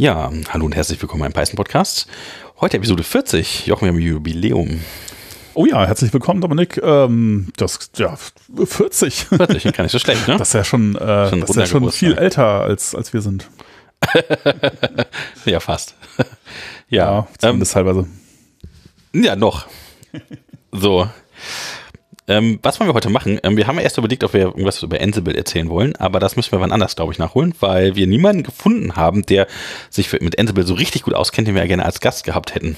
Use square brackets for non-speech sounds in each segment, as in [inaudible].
Ja, hallo und herzlich willkommen beim Python Podcast. Heute Episode 40. Jochen, wir haben Jubiläum. Oh ja, herzlich willkommen, Dominik. Ähm, das, ja, 40. 40, gar nicht so schlecht, ne? [laughs] Das ist ja schon, äh, Schon das ist ja schon viel älter, als, als wir sind. [laughs] ja, fast. [laughs] ja, ähm, zumindest teilweise. ja, noch. So. Ähm, was wollen wir heute machen? Ähm, wir haben erst überlegt, ob wir irgendwas über Ansible erzählen wollen, aber das müssen wir wann anders, glaube ich, nachholen, weil wir niemanden gefunden haben, der sich für, mit Ansible so richtig gut auskennt, den wir ja gerne als Gast gehabt hätten.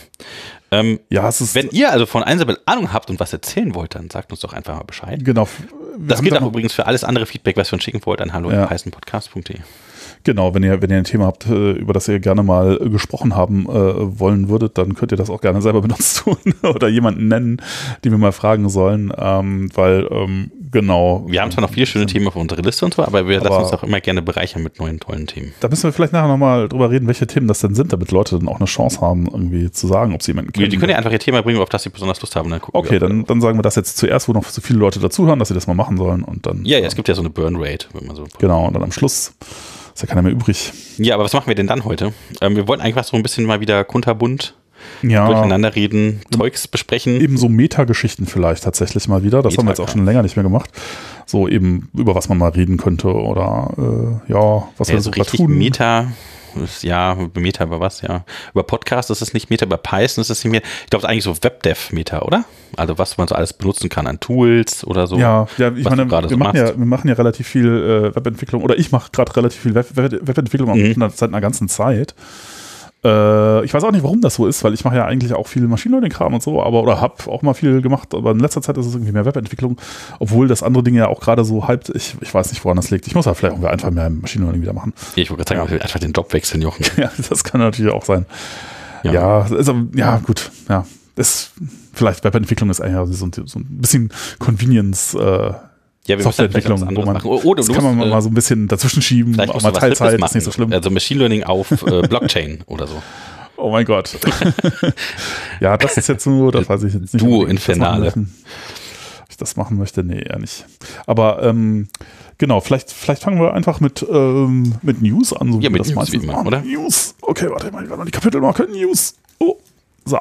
Ähm, Ja, es ist, wenn ihr also von Ansible Ahnung habt und was erzählen wollt, dann sagt uns doch einfach mal Bescheid. genau. wir Das geht auch übrigens für alles andere Feedback, was ihr uns schicken wollt, an hallo Ja. Genau, wenn ihr, wenn ihr ein Thema habt, äh, über das ihr gerne mal äh, gesprochen haben äh, wollen würdet, dann könnt ihr das auch gerne selber [laughs] benutzt tun [laughs] oder jemanden nennen, die wir mal fragen sollen, ähm, weil, ähm, genau. Wir haben zwar noch viele schöne Themen auf unserer Liste und so, aber wir Aber- lassen uns auch immer gerne bereichern mit neuen tollen Themen. Da müssen wir vielleicht nachher nochmal drüber reden, welche Themen das denn sind, damit Leute dann auch eine Chance haben, irgendwie zu sagen, ob sie jemanden kennen. die können ja einfach ihr Thema bringen, auf das sie besonders Lust haben. Dann gucken Okay, wir, dann, dann sagen wir das jetzt zuerst, wo noch so viele Leute dazuhören, dass sie das mal machen sollen und dann. Ja, ja, es gibt ja so eine Burn Rate, wenn man so. Genau, und dann am Schluss ist ja keiner mehr übrig. Ja, aber was machen wir denn dann heute? Ähm, wir wollten eigentlich was so ein bisschen mal wieder kunterbunt Ja, durcheinander reden, Zeugs besprechen. eben so Metageschichten vielleicht tatsächlich mal wieder. Das haben wir jetzt auch schon länger nicht mehr gemacht. So eben, über was man mal reden könnte oder äh, ja, was Ja, wir so richtig tun. Meta. Ist- Ja, Meta über was, ja. Über Podcast ist es nicht Meta, über Python ist es nicht mehr. Ich glaube, es ist eigentlich so Webdev-Meta, oder? Also was man so alles benutzen kann an Tools oder so. Ja, ja, ich meine, wir, so machen ja, wir machen ja relativ viel äh, Webentwicklung oder ich mache gerade relativ viel Web, Web, Webentwicklung mhm. seit einer ganzen Zeit. Äh, ich weiß auch nicht, warum das so ist, weil ich mache ja eigentlich auch viel Machine Learning Kram und so, aber oder habe auch mal viel gemacht, aber in letzter Zeit ist es irgendwie mehr Webentwicklung, obwohl das andere Ding ja auch gerade so halb, ich, ich weiß nicht, woran das liegt. Ich muss halt vielleicht auch einfach mehr Machine Learning wieder machen. Ich wollte gerade sagen, will einfach den Job wechseln, Jochen. [laughs] Ja, das kann natürlich auch sein. Ja. Ja, also, ja, gut, ja. Das, vielleicht Webentwicklung ist eigentlich so, ein- so ein bisschen Convenience, äh, Ja, wir halt Softwareentwicklung, wo man, machen. Oder das du kann man musst, äh, mal so ein bisschen dazwischen schieben, auch mal du Teilzeit, ist nicht so schlimm. Also Machine Learning auf [laughs] äh, Blockchain oder so. Oh mein Gott. [laughs] ja, das ist jetzt nur, das weiß ich jetzt nicht. Ich machen Infernale. Ob ich das machen möchte? Nee, eher nicht. Aber ähm, genau, vielleicht, vielleicht fangen wir einfach mit, ähm, mit News an. So Ja, mit das News wie immer, machen. oder? News. Okay, warte, ich mal gerade noch die Kapitelmarke. News. Oh. So.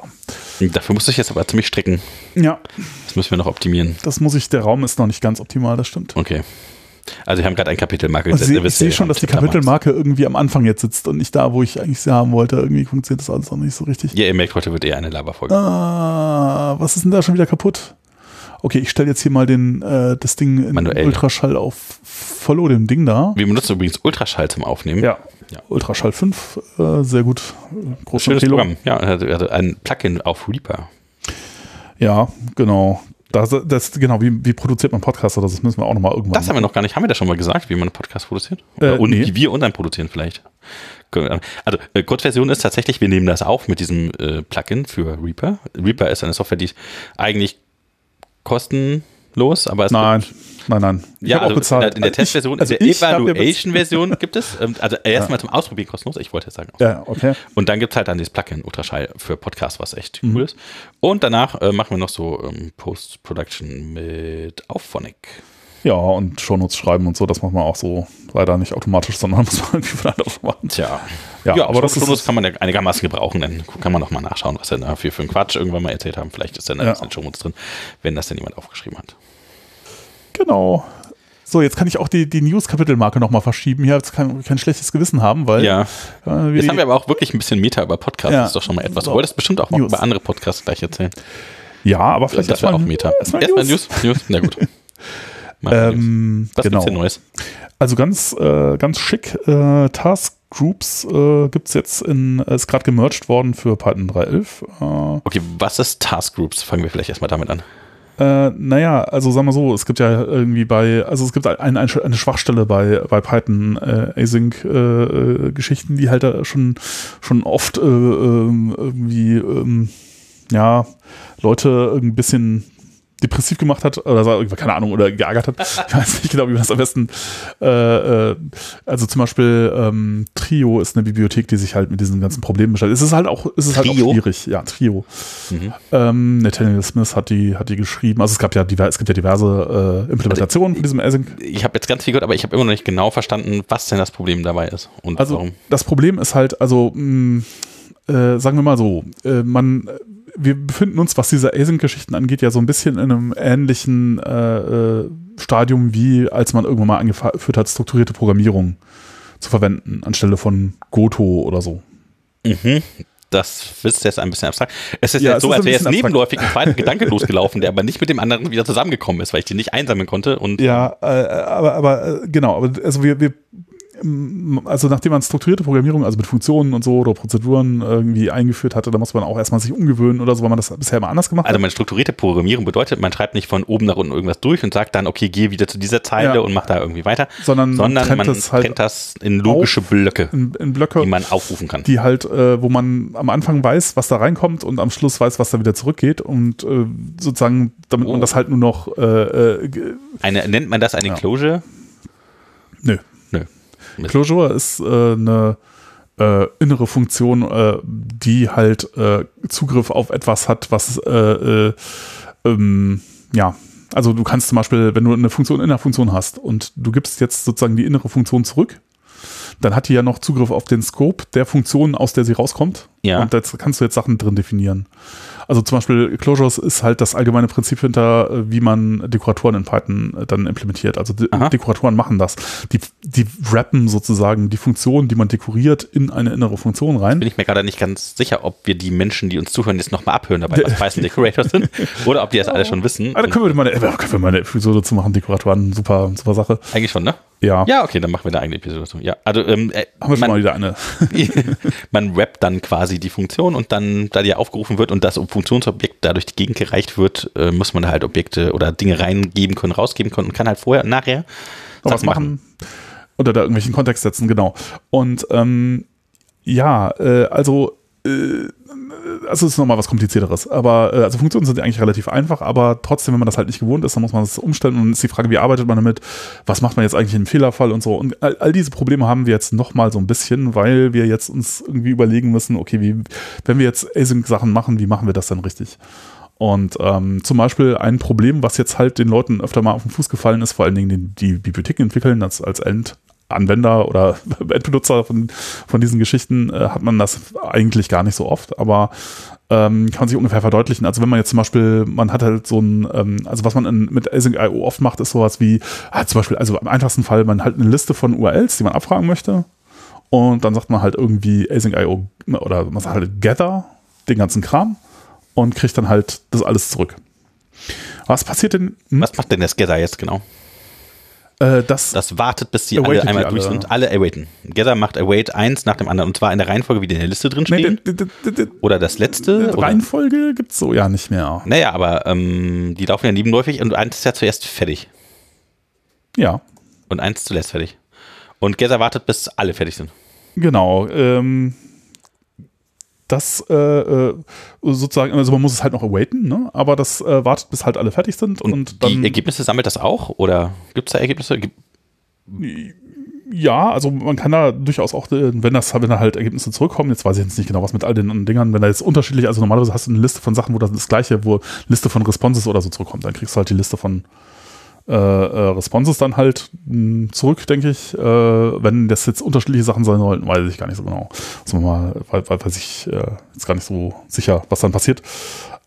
Dafür musst du dich jetzt aber ziemlich strecken. Ja, Das müssen wir noch optimieren. das muss ich, der Raum ist noch nicht ganz optimal, das stimmt. Okay. Also wir haben gerade ein Kapitelmarke Also ich ich sehe schon, dass die. Kapitelmarke irgendwie am Anfang jetzt sitzt und nicht da, wo ich eigentlich sie haben wollte. Irgendwie funktioniert das alles noch nicht so richtig. Ja, ihr merkt, heute wird eher eine Laberfolge. Ah, was ist denn da schon wieder kaputt? Okay, ich stelle jetzt hier mal den, äh, das Ding in Manuell. Ultraschall auf Follow dem Ding da. Wir benutzen übrigens Ultraschall zum Aufnehmen. Ja. Ja. Ultraschall 5, äh, sehr gut. Äh, Große Schönes Empfehlung. Programm. Ja, also also ein Plugin auf Reaper. Ja, genau. Das, das, genau, wie, wie produziert man Podcasts oder das müssen wir auch nochmal irgendwann Das haben wir noch gar nicht. Haben wir das schon mal gesagt, wie man einen Podcast produziert? Äh, und nee. wie wir unseren produzieren vielleicht. Also äh, Kurzversion ist tatsächlich, wir nehmen das auf mit diesem äh, Plugin für Reaper. Reaper ist eine Software, die eigentlich kostenlos, aber es Nein, nein, nein. Ich ja, also auch bezahlt. in der, in der Also Testversion, also in der ja Evaluation-Version [laughs] gibt es, ähm, also erstmal zum Ausprobieren kostenlos, ich wollte jetzt sagen. Ja, okay. Und dann gibt es halt dann dieses Plugin Ultraschall für Podcasts, was echt Mhm. cool ist. Und danach äh, machen wir noch so ähm, Post-Production mit Auphonic. Ja, und Shownotes schreiben und so, das macht man auch so leider nicht automatisch, sondern [laughs] muss man irgendwie von anders machen. Tja. Ja, Ja, aber das kann man ja einigermaßen gebrauchen. Dann kann man noch mal nachschauen, was denn dafür für einen Quatsch irgendwann mal erzählt haben. Vielleicht ist dann Ja. ja. ein Shownotes drin, wenn das denn jemand aufgeschrieben hat. Genau. So, jetzt kann ich auch die, die News-Kapitelmarke nochmal verschieben. Hier jetzt kein, kein schlechtes Gewissen haben, weil. Ja. Äh, Jetzt haben wir aber auch wirklich ein bisschen Meta über Podcasts. Ja. Das ist doch schon mal etwas. So. Du wolltest bestimmt auch noch News. über andere Podcasts gleich erzählen. ja, aber vielleicht das wäre auch Meta. Erstmal Erstmal News. News. News. Na gut. [laughs] Mal. Ähm, Was genau. gibt's denn Neues? Also ganz, äh, ganz schick. Äh, Task Groups äh, gibt es jetzt in, ist gerade gemerged worden für Python 3.11. Äh, Okay, was ist Task Groups? Fangen wir vielleicht erstmal damit an. Äh, naja, also sagen wir so, es gibt ja irgendwie bei, also es gibt ein, ein, eine Schwachstelle bei, bei Python äh, Async-Geschichten, die halt da schon, schon oft äh, ähm, irgendwie, ähm, ja, Leute ein bisschen depressiv gemacht hat oder keine Ahnung, oder geärgert hat. [laughs] Ich weiß nicht genau, wie man das am besten. Äh, äh, also zum Beispiel ähm, Trio ist eine Bibliothek, die sich halt mit diesen ganzen Problemen beschäftigt. Es ist halt auch, es ist halt auch schwierig. Ja, Trio. Mhm. Ähm, Nathaniel Smith hat die, hat die geschrieben. Also es gab ja, es gibt ja diverse äh, Implementationen also, von diesem Async. Ich habe jetzt ganz viel gehört, aber ich habe immer noch nicht genau verstanden, was denn das Problem dabei ist und also warum. Das Problem ist halt, also mh, mm, äh, sagen wir mal so, äh, man wir befinden uns, was diese Async-Geschichten angeht, ja so ein bisschen in einem ähnlichen äh, äh, Stadium, wie als man irgendwann mal angeführt hat, strukturierte Programmierung zu verwenden, anstelle von Goto oder so. Mhm. Das ist jetzt ein bisschen abstrakt. Es ist ja, jetzt so, als wäre jetzt nebenläufig ein zweiter [laughs] Gedanke losgelaufen, der aber nicht mit dem anderen wieder zusammengekommen ist, weil ich den nicht einsammeln konnte. Und ja, äh, aber, aber äh, genau, aber also wir, wir also nachdem man strukturierte Programmierung, also mit Funktionen und so oder Prozeduren irgendwie eingeführt hatte, da muss man auch erstmal sich umgewöhnen oder so, weil man das bisher immer anders gemacht also hat. Also meine strukturierte Programmierung bedeutet, man schreibt nicht von oben nach unten irgendwas durch und sagt dann, okay, geh wieder zu dieser Zeile ja. und mach da irgendwie weiter, sondern, sondern man trennt, man halt das in logische Blöcke, in, in, Blöcke, die man aufrufen kann. Die halt, äh, wo man am Anfang weiß, was da reinkommt und am Schluss weiß, was da wieder zurückgeht und äh, sozusagen, damit oh. man das halt nur noch äh, äh eine, nennt man das eine ja. Closure? Nö. Clojure ist äh, eine äh, innere Funktion, äh, die halt äh, Zugriff auf etwas hat, was äh, äh, ähm, ja, also du kannst zum Beispiel, wenn du eine Funktion in der Funktion hast und du gibst jetzt sozusagen die innere Funktion zurück, dann hat die ja noch Zugriff auf den Scope der Funktion, aus der sie rauskommt. Ja. Und da kannst du jetzt Sachen drin definieren. Also zum Beispiel Closures ist halt das allgemeine Prinzip hinter, äh, wie man Dekoratoren in Python äh, dann implementiert. Also Aha. Dekoratoren machen das. Die, die wrappen sozusagen die Funktion, die man dekoriert, in eine innere Funktion rein. Bin ich mir gerade nicht ganz sicher, ob wir die Menschen, die uns zuhören, jetzt nochmal abhören dabei, was [laughs] Python Decorators sind, oder ob die das alle schon wissen. Da können wir mal eine, äh, können wir mal eine Episode zu machen, Dekoratoren, super, super Sache. Eigentlich schon, ne? Ja. Ja, okay, dann machen wir eine eigene Episode dazu. Ja, also ähm, äh, haben wir schon man, mal wieder eine. [laughs] man rappt dann quasi die Funktion und dann, da die aufgerufen wird und das Funktionsobjekt dadurch die Gegend gereicht wird, äh, muss man da halt Objekte oder Dinge reingeben können, rausgeben können und kann halt vorher und nachher was machen. Oder da irgendwelchen Kontext setzen, genau. Und ähm, ja, äh, also also es ist nochmal was komplizierteres. Aber äh, also Funktionen sind eigentlich relativ einfach, aber trotzdem, wenn man das halt nicht gewohnt ist, dann muss man das umstellen und dann ist die Frage, wie arbeitet man damit? Was macht man jetzt eigentlich im Fehlerfall und so? Und all, all diese Probleme haben wir jetzt nochmal so ein bisschen, weil wir jetzt uns irgendwie überlegen müssen, okay, wie, wenn wir jetzt Async-Sachen machen, wie machen wir das denn richtig? Und ähm, zum Beispiel ein Problem, was jetzt halt den Leuten öfter mal auf den Fuß gefallen ist, vor allen Dingen die, die Bibliotheken entwickeln, als, als End, Anwender oder [laughs] Endbenutzer von, von diesen Geschichten äh, hat man das eigentlich gar nicht so oft, aber ähm, kann man sich ungefähr verdeutlichen. Also wenn man jetzt zum Beispiel, man hat halt so ein, ähm, also was man in, mit Async.io oft macht, ist sowas wie, ah, zum Beispiel, also im einfachsten Fall, man hat eine Liste von URLs, die man abfragen möchte und dann sagt man halt irgendwie Async.io oder man sagt halt Gather, den ganzen Kram und kriegt dann halt das alles zurück. Was passiert denn? Hm? Was macht denn das Gather jetzt genau? Äh, das, das wartet, bis die alle einmal die durch sind. Alle awaiten. Gather macht await eins nach dem anderen. Und zwar in der Reihenfolge, wie die in der Liste drin stehen. Nee, oder das letzte. Reihenfolge gibt es so ja nicht mehr. Naja, aber ähm, die laufen ja nebenläufig und eins ist ja zuerst fertig. Ja. Und eins zuletzt fertig. Und Gather wartet, bis alle fertig sind. Genau. Ähm, das äh, äh, sozusagen, also man muss es halt noch awaiten, ne? aber das äh, wartet, bis halt alle fertig sind. Und, und die Ergebnisse sammelt das auch? Oder gibt es da Ergebnisse? ja, also man kann da durchaus auch, äh, wenn das, wenn da halt Ergebnisse zurückkommen, jetzt weiß ich jetzt nicht genau, was mit all den Dingern, wenn da jetzt unterschiedlich, also normalerweise hast du eine Liste von Sachen, wo das, das gleiche, wo Liste von Responses oder so zurückkommt, dann kriegst du halt die Liste von äh, äh, Responses dann halt mh, hm, zurück, denke ich. Äh, wenn das jetzt unterschiedliche Sachen sein sollten, weiß ich gar nicht so genau. Also mal, weiß ich äh, jetzt gar nicht so sicher, was dann passiert.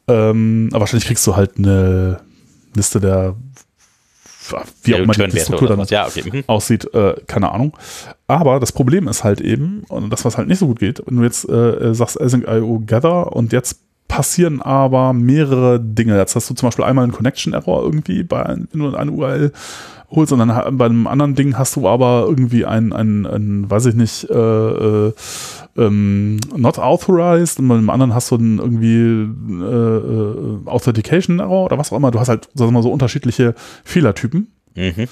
Ähm, aber wahrscheinlich kriegst du halt eine Liste der wie auch immer die Struktur dann ja, okay. mhm. aussieht, äh, keine Ahnung. Aber das Problem ist halt eben, und das, was halt nicht so gut geht, wenn du jetzt äh, sagst Async.io Gather und jetzt passieren aber mehrere Dinge. Jetzt hast du zum Beispiel einmal einen Connection-Error irgendwie, bei, wenn du eine URL holst und dann bei einem anderen Ding hast du aber irgendwie ein, ein, ein weiß ich nicht, äh, äh, ähm, not authorized und bei einem anderen hast du einen irgendwie äh, äh, Authentication Error oder was auch immer. Du hast halt sagen wir mal, so unterschiedliche Fehlertypen. Mhm.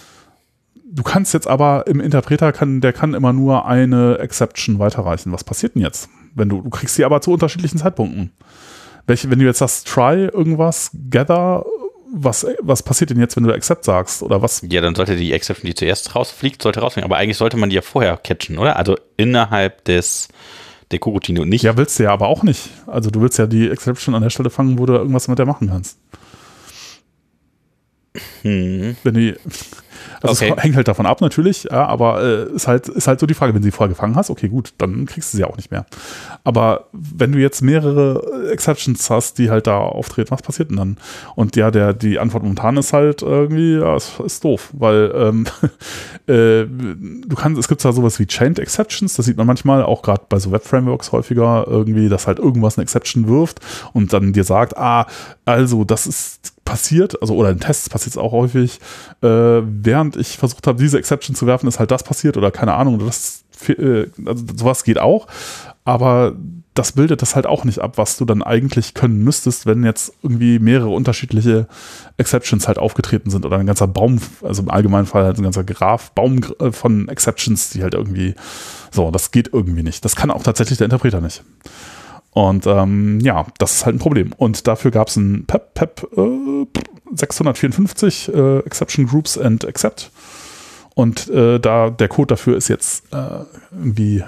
Du kannst jetzt aber im Interpreter kann, der kann immer nur eine Exception weiterreichen. Was passiert denn jetzt? Wenn du, du kriegst sie aber zu unterschiedlichen Zeitpunkten welche, wenn du jetzt sagst, try irgendwas, gather was, was passiert denn jetzt, wenn du accept sagst? Oder was? Ja, dann sollte die Exception, die zuerst rausfliegt, sollte rausfliegen. Aber eigentlich sollte man die ja vorher catchen, oder? Also innerhalb des der Coroutine und nicht. Ja, willst du ja aber auch nicht. Also du willst ja die Exception an der Stelle fangen, wo du irgendwas mit der machen kannst. Hm. Wenn die, also Okay. es hängt halt davon ab natürlich, ja, aber äh, ist halt ist halt so die Frage, wenn du sie vorher gefangen hast, okay, gut, dann kriegst du sie auch nicht mehr. Aber wenn du jetzt mehrere Exceptions hast, die halt da auftreten, was passiert denn dann? Und ja, der die Antwort momentan ist halt irgendwie, ja, ist, ist doof, weil ähm, [laughs] äh, du kannst, es gibt zwar sowas wie Chained Exceptions, das sieht man manchmal auch gerade bei so Web-Frameworks häufiger irgendwie, dass halt irgendwas eine Exception wirft und dann dir sagt, ah, also das ist passiert, also oder in Tests passiert es auch häufig, äh, während ich versucht habe, diese Exception zu werfen, ist halt das passiert oder keine Ahnung, das, äh, also sowas geht auch, aber das bildet das halt auch nicht ab, was du dann eigentlich können müsstest, wenn jetzt irgendwie mehrere unterschiedliche Exceptions halt aufgetreten sind oder ein ganzer Baum, also im allgemeinen Fall halt ein ganzer Graph, Baum äh, von Exceptions, die halt irgendwie, so, das geht irgendwie nicht. Das kann auch tatsächlich der Interpreter nicht. Und ähm, ja, das ist halt ein Problem. Und dafür gab es ein PEP, PEP äh, 654 äh, Exception Groups and Accept. Und äh, da der Code dafür ist jetzt äh, irgendwie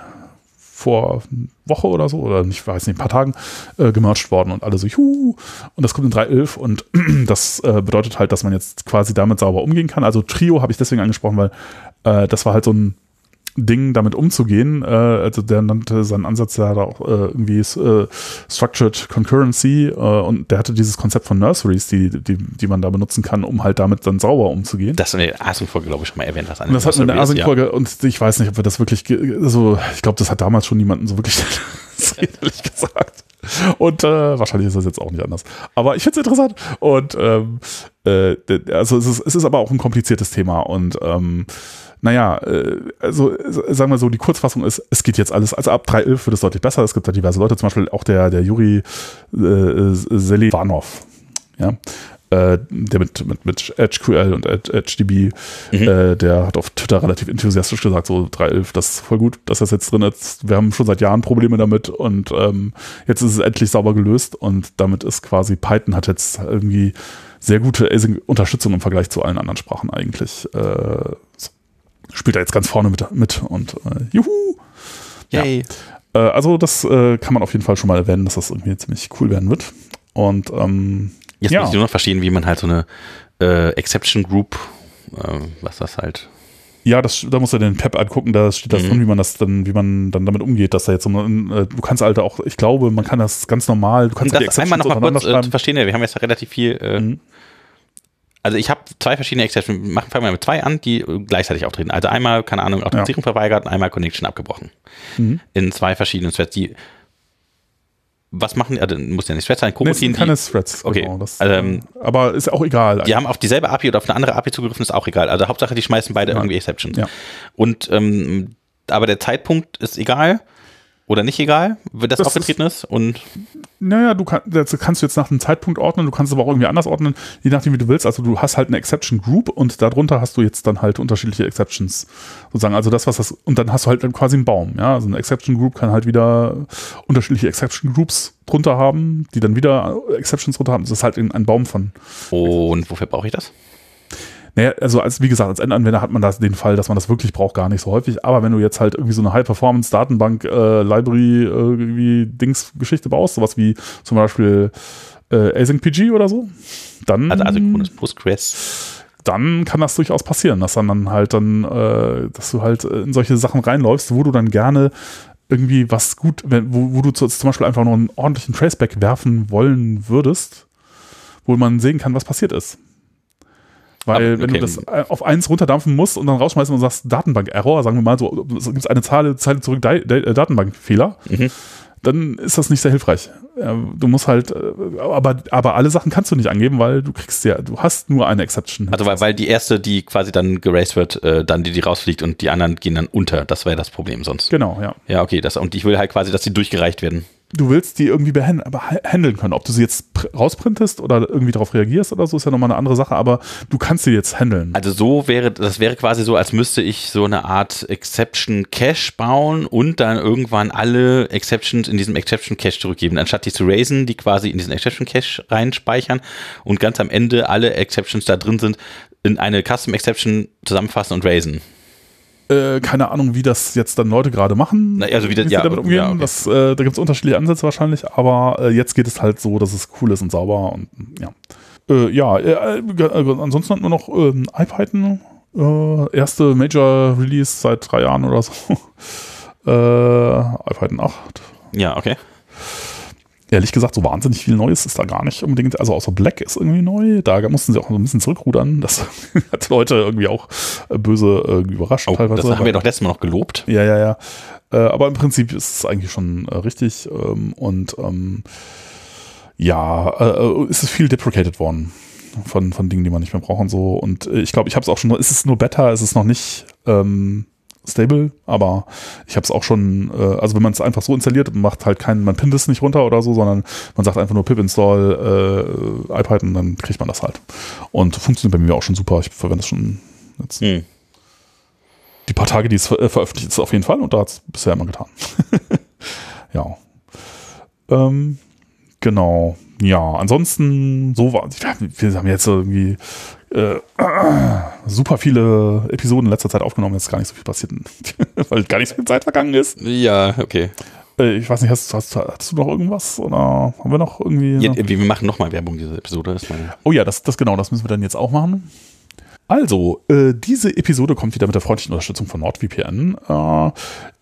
vor Woche oder so, oder nicht, weiß nicht, ein paar Tagen äh, gemerged worden und alle so, juhu, und das kommt in 3.11 und [clears throat] das äh, bedeutet halt, dass man jetzt quasi damit sauber umgehen kann. Also Trio habe ich deswegen angesprochen, weil äh, das war halt so ein Ding, damit umzugehen. Äh, also der nannte seinen Ansatz ja auch äh, irgendwie äh, Structured Concurrency äh, und der hatte dieses Konzept von Nurseries, die, die, die man da benutzen kann, um halt damit dann sauber umzugehen. Das in der Async-Folge, glaube ich, schon mal erwähnt, was Und das hatten wir in der Async-Folge und ich weiß nicht, ob wir das wirklich, also ich glaube, das hat damals schon niemanden so wirklich [laughs] ehrlich gesagt. Und äh, wahrscheinlich ist das jetzt auch nicht anders. Aber ich finde es interessant. Und ähm, äh, also es ist, es ist aber auch ein kompliziertes Thema. Und ähm, naja, äh, also sagen wir so, die Kurzfassung ist, es geht jetzt alles, also ab 3.11 wird es deutlich besser. Es gibt da diverse Leute, zum Beispiel auch der, der Juri äh, Selivanov, ja, äh, der mit, mit, mit EdgeQL und EdgeDB, Mhm. äh, der hat auf Twitter relativ enthusiastisch gesagt, so 3.11, das ist voll gut, dass das jetzt drin ist. Wir haben schon seit Jahren Probleme damit und ähm, jetzt ist es endlich sauber gelöst und damit ist quasi Python hat jetzt irgendwie sehr gute Async-Unterstützung im Vergleich zu allen anderen Sprachen eigentlich. Äh, spielt er jetzt ganz vorne mit, mit und äh, juhu! Ja. Yay. Äh, also das äh, kann man auf jeden Fall schon mal erwähnen, dass das irgendwie ziemlich cool werden wird. Und ähm, Jetzt Ja. muss ich nur noch verstehen, wie man halt so eine äh, Exception Group, äh, was das halt. ja, das, da musst du den Pep angucken, da steht das Mhm. drin, wie man das dann, wie man dann damit umgeht, dass da jetzt so äh, du kannst halt auch, ich glaube, man kann das ganz normal, du kannst halt die das einmal noch mal kurz äh, verstehen, wir haben jetzt relativ viel. Äh, Mhm. Also ich habe zwei verschiedene Exceptions. Machen fangen wir mit zwei an, die äh, gleichzeitig auftreten. Also einmal, keine Ahnung, Authentifizierung verweigert und einmal Connection abgebrochen. Mhm. In zwei verschiedenen Threads. Die, was machen die? Also muss ja nicht Threads sein, Nee, sind die, keine Threads, Okay, genau. Das, ähm, aber ist ja auch egal. die haben auf dieselbe API oder auf eine andere API zugegriffen, ist auch egal. Also Hauptsache, die schmeißen beide Ja. irgendwie Exceptions. Ja. Und ähm, aber der Zeitpunkt ist egal oder nicht egal, wenn das, Das aufgetreten ist. Und Naja, du kann, kannst du jetzt nach einem Zeitpunkt ordnen, du kannst aber auch irgendwie anders ordnen, je nachdem, wie du willst. Also du hast halt eine Exception Group und darunter hast du jetzt dann halt unterschiedliche Exceptions sozusagen. Also das, was das, und dann hast du halt quasi einen Baum. Ja, also eine Exception Group kann halt wieder unterschiedliche Exception Groups drunter haben, die dann wieder Exceptions drunter haben. Das ist halt ein Baum von und wofür brauche ich das? Naja, also als, wie gesagt, als Endanwender hat man das den Fall, dass man das wirklich braucht, gar nicht so häufig. Aber wenn du jetzt halt irgendwie so eine High-Performance-Datenbank, äh, äh, irgendwie Dings-Geschichte baust, sowas wie zum Beispiel äh, AsyncPG oder so, dann, Also asynchrones Postgres. dann kann das durchaus passieren, dass dann, dann halt dann, äh, dass du halt in solche Sachen reinläufst, wo du dann gerne irgendwie was gut, wenn, wo, wo du zu, zum Beispiel einfach noch einen ordentlichen Traceback werfen wollen würdest, wo man sehen kann, was passiert ist. Weil Aber, wenn okay. du das äh, auf eins runterdampfen musst und dann rausschmeißt und sagst Datenbank-Error, sagen wir mal so, es gibt eine Zeile, Zeile zurück, äh, Datenbank-Fehler, Mhm. dann ist das nicht sehr hilfreich. Du musst halt, äh, aber, aber alle Sachen kannst du nicht angeben, weil du kriegst ja, du hast nur eine Exception. Also weil, weil die erste, die quasi dann geraced wird, dann die, die rausfliegt und die anderen gehen dann unter. Das wäre das Problem sonst. Genau, ja. Ja, okay. Das, und ich will halt quasi, dass die durchgereicht werden. Du willst die irgendwie handeln können. Ob du sie jetzt pr- rausprintest oder irgendwie darauf reagierst oder so, ist ja nochmal eine andere Sache, aber du kannst sie jetzt handeln. Also so wäre, das wäre quasi so, als müsste ich so eine Art Exception Cache bauen und dann irgendwann alle Exceptions in diesem Exception Cache zurückgeben. Anstatt die zu raisen, die quasi in diesen Exception Cache reinspeichern und ganz am Ende alle Exceptions da drin sind, in eine Custom Exception zusammenfassen und raisen. Äh, keine Ahnung, wie das jetzt dann Leute gerade machen. Na, also wie das- sie ja, damit umgehen. ja, okay. das, äh, da gibt es unterschiedliche Ansätze wahrscheinlich, aber äh, jetzt geht es halt so, dass es cool ist und sauber und ja. Äh, ja, äh, äh, ansonsten hat nur noch ähm, iPython, erste Major Release seit drei Jahren oder so. [laughs] iPython 8. Ja, okay. Ehrlich gesagt, so wahnsinnig viel Neues ist da gar nicht unbedingt. Also außer Black ist irgendwie neu. Da mussten sie auch so ein bisschen zurückrudern. Das [laughs] hat Leute irgendwie auch äh, böse irgendwie überrascht Oh, teilweise. das haben wir doch letztes Mal noch gelobt. ja, ja, ja. Äh, aber im Prinzip ist es eigentlich schon äh, richtig. Ähm, und ähm, ja, äh, äh, ist es viel deprecated worden von, von Dingen, die man nicht mehr braucht und so. Und äh, ich glaube, ich habe es auch schon, ist es nur Beta, ist es noch nicht ähm, stable, aber ich habe es auch schon, äh, also wenn man es einfach so installiert, macht halt keinen, man pinnt es nicht runter oder so, sondern man sagt einfach nur pip install äh, iPython, dann kriegt man das halt. Und funktioniert bei mir auch schon super. Ich verwende es schon jetzt Hm. die paar Tage, die es ver äh, veröffentlicht ist, auf jeden Fall. Und da hat es bisher immer getan. [laughs] ja. Ähm, genau. Ja, ansonsten, so war, wir haben jetzt irgendwie äh, super viele Episoden in letzter Zeit aufgenommen, jetzt ist gar nicht so viel passiert, [laughs] weil gar nicht so viel Zeit vergangen ist. Ja, okay. Äh, ich weiß nicht, hast, hast, hast du noch irgendwas? Oder haben wir noch irgendwie. Ja, wir machen nochmal Werbung, diese Episode. Oh ja, das, das genau, das müssen wir dann jetzt auch machen. Also, äh, diese Episode kommt wieder mit der freundlichen Unterstützung von NordVPN. Äh,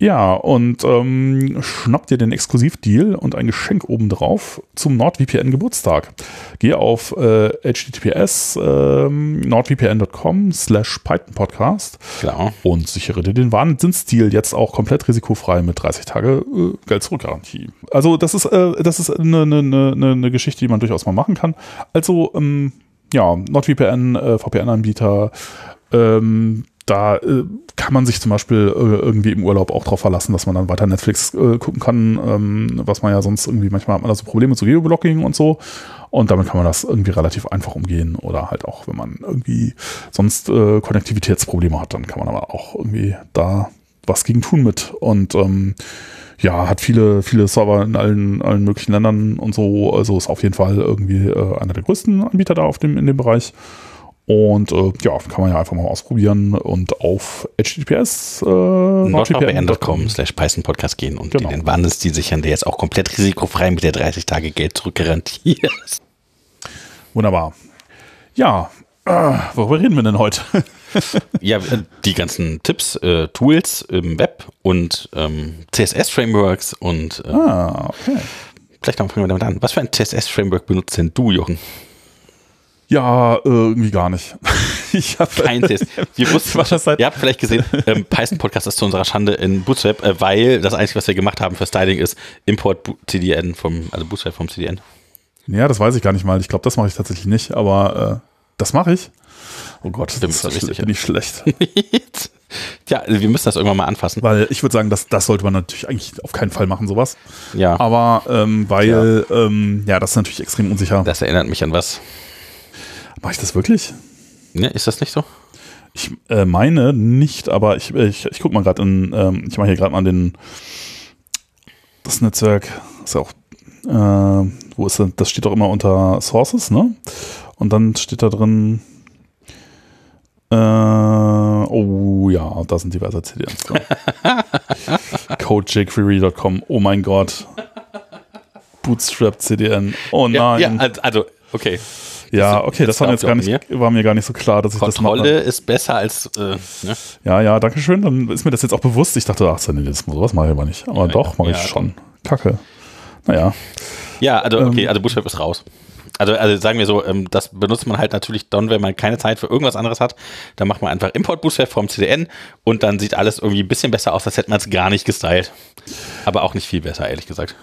ja, und ähm, schnappt dir den Exklusivdeal und ein Geschenk obendrauf zum NordVPN Geburtstag. Geh auf äh, https ähm, nordvpn.com slash Python Podcast Klar. und sichere dir den Wahnsinnsdeal jetzt auch komplett risikofrei mit 30 Tage äh, Geld zurück Garantie. Also das ist äh, das ist eine, eine, eine, eine Geschichte, die man durchaus mal machen kann. Also ähm, ja, NordVPN, äh, VPN-Anbieter, ähm, da äh, kann man sich zum Beispiel äh, irgendwie im Urlaub auch drauf verlassen, dass man dann weiter Netflix äh, gucken kann, ähm, was man ja sonst irgendwie, manchmal hat man da so Probleme zu Geoblocking und so. Und damit kann man das irgendwie relativ einfach umgehen. Oder halt auch, wenn man irgendwie sonst äh, Konnektivitätsprobleme hat, dann kann man aber auch irgendwie da was gegen tun mit. Und ähm, ja, hat viele, viele Server in allen, allen möglichen Ländern und so. Also ist auf jeden Fall irgendwie äh, einer der größten Anbieter da auf dem, in dem Bereich. Und äh, ja, kann man ja einfach mal ausprobieren und auf https äh, nordvpn.com slash Python Podcast gehen und Genau. den Wahnsinnsstil sichern, der jetzt auch komplett risikofrei mit der 30 Tage Geld zurück garantiert. Wunderbar. Ja, äh, worüber reden wir denn heute? [laughs] Ja, die ganzen Tipps, äh, Tools im Web und ähm, CSS-Frameworks und äh, ah, okay. vielleicht fangen wir damit an. Was für ein CSS-Framework benutzt denn du, Jochen? Ja, irgendwie gar nicht. [laughs] ich habe Kein CSS. Wir [laughs] wussten, war das seit- ihr habt vielleicht gesehen, ähm, Python Podcast ist zu unserer Schande in Bootstrap, äh, weil das Einzige, was wir gemacht haben für Styling ist Import CDN vom, also Bootstrap vom CDN. Ja, das weiß ich gar nicht mal. Ich glaube, das mache ich tatsächlich nicht, aber äh, das mache ich. Oh Gott, Bin das ist nicht bin ich schlecht. [laughs] Tja, wir müssen das irgendwann mal anfassen. Weil ich würde sagen, das, das sollte man natürlich eigentlich auf keinen Fall machen, sowas. Ja, Aber ähm, weil, ähm, ja, das ist natürlich extrem unsicher. das erinnert mich an was. Mache ich das wirklich? Ne, ist das nicht so? Ich äh, meine nicht, aber ich, ich, ich gucke mal gerade in, ähm, ich mache hier gerade mal den, das Netzwerk, ist ja auch, äh, wo ist das? Das steht doch immer unter Sources, ne? Und dann steht da drin, äh, oh ja, da sind diverse CDNs drin. CodeJQuery.com, oh mein Gott. Bootstrap CDN, oh nein. Ja, ja, also, okay. Ja, okay, das war mir, jetzt gar nicht, war mir gar nicht so klar, dass ich das mache. Kontrolle ist besser als, äh, ne? Ja, ja, danke schön. Dann ist mir das jetzt auch bewusst. Ich dachte, ach, das, sowas mache ich aber nicht. Aber Ja, doch, mache ja, ich schon. Kacke. Naja, Ja, also, Ähm. okay, also Bootstrap ist raus. Also, also sagen wir so, ähm, das benutzt man halt natürlich dann, wenn man keine Zeit für irgendwas anderes hat. Dann macht man einfach Import Bootstrap vom CDN und dann sieht alles irgendwie ein bisschen besser aus, als hätte man es gar nicht gestylt. Aber auch nicht viel besser, ehrlich gesagt.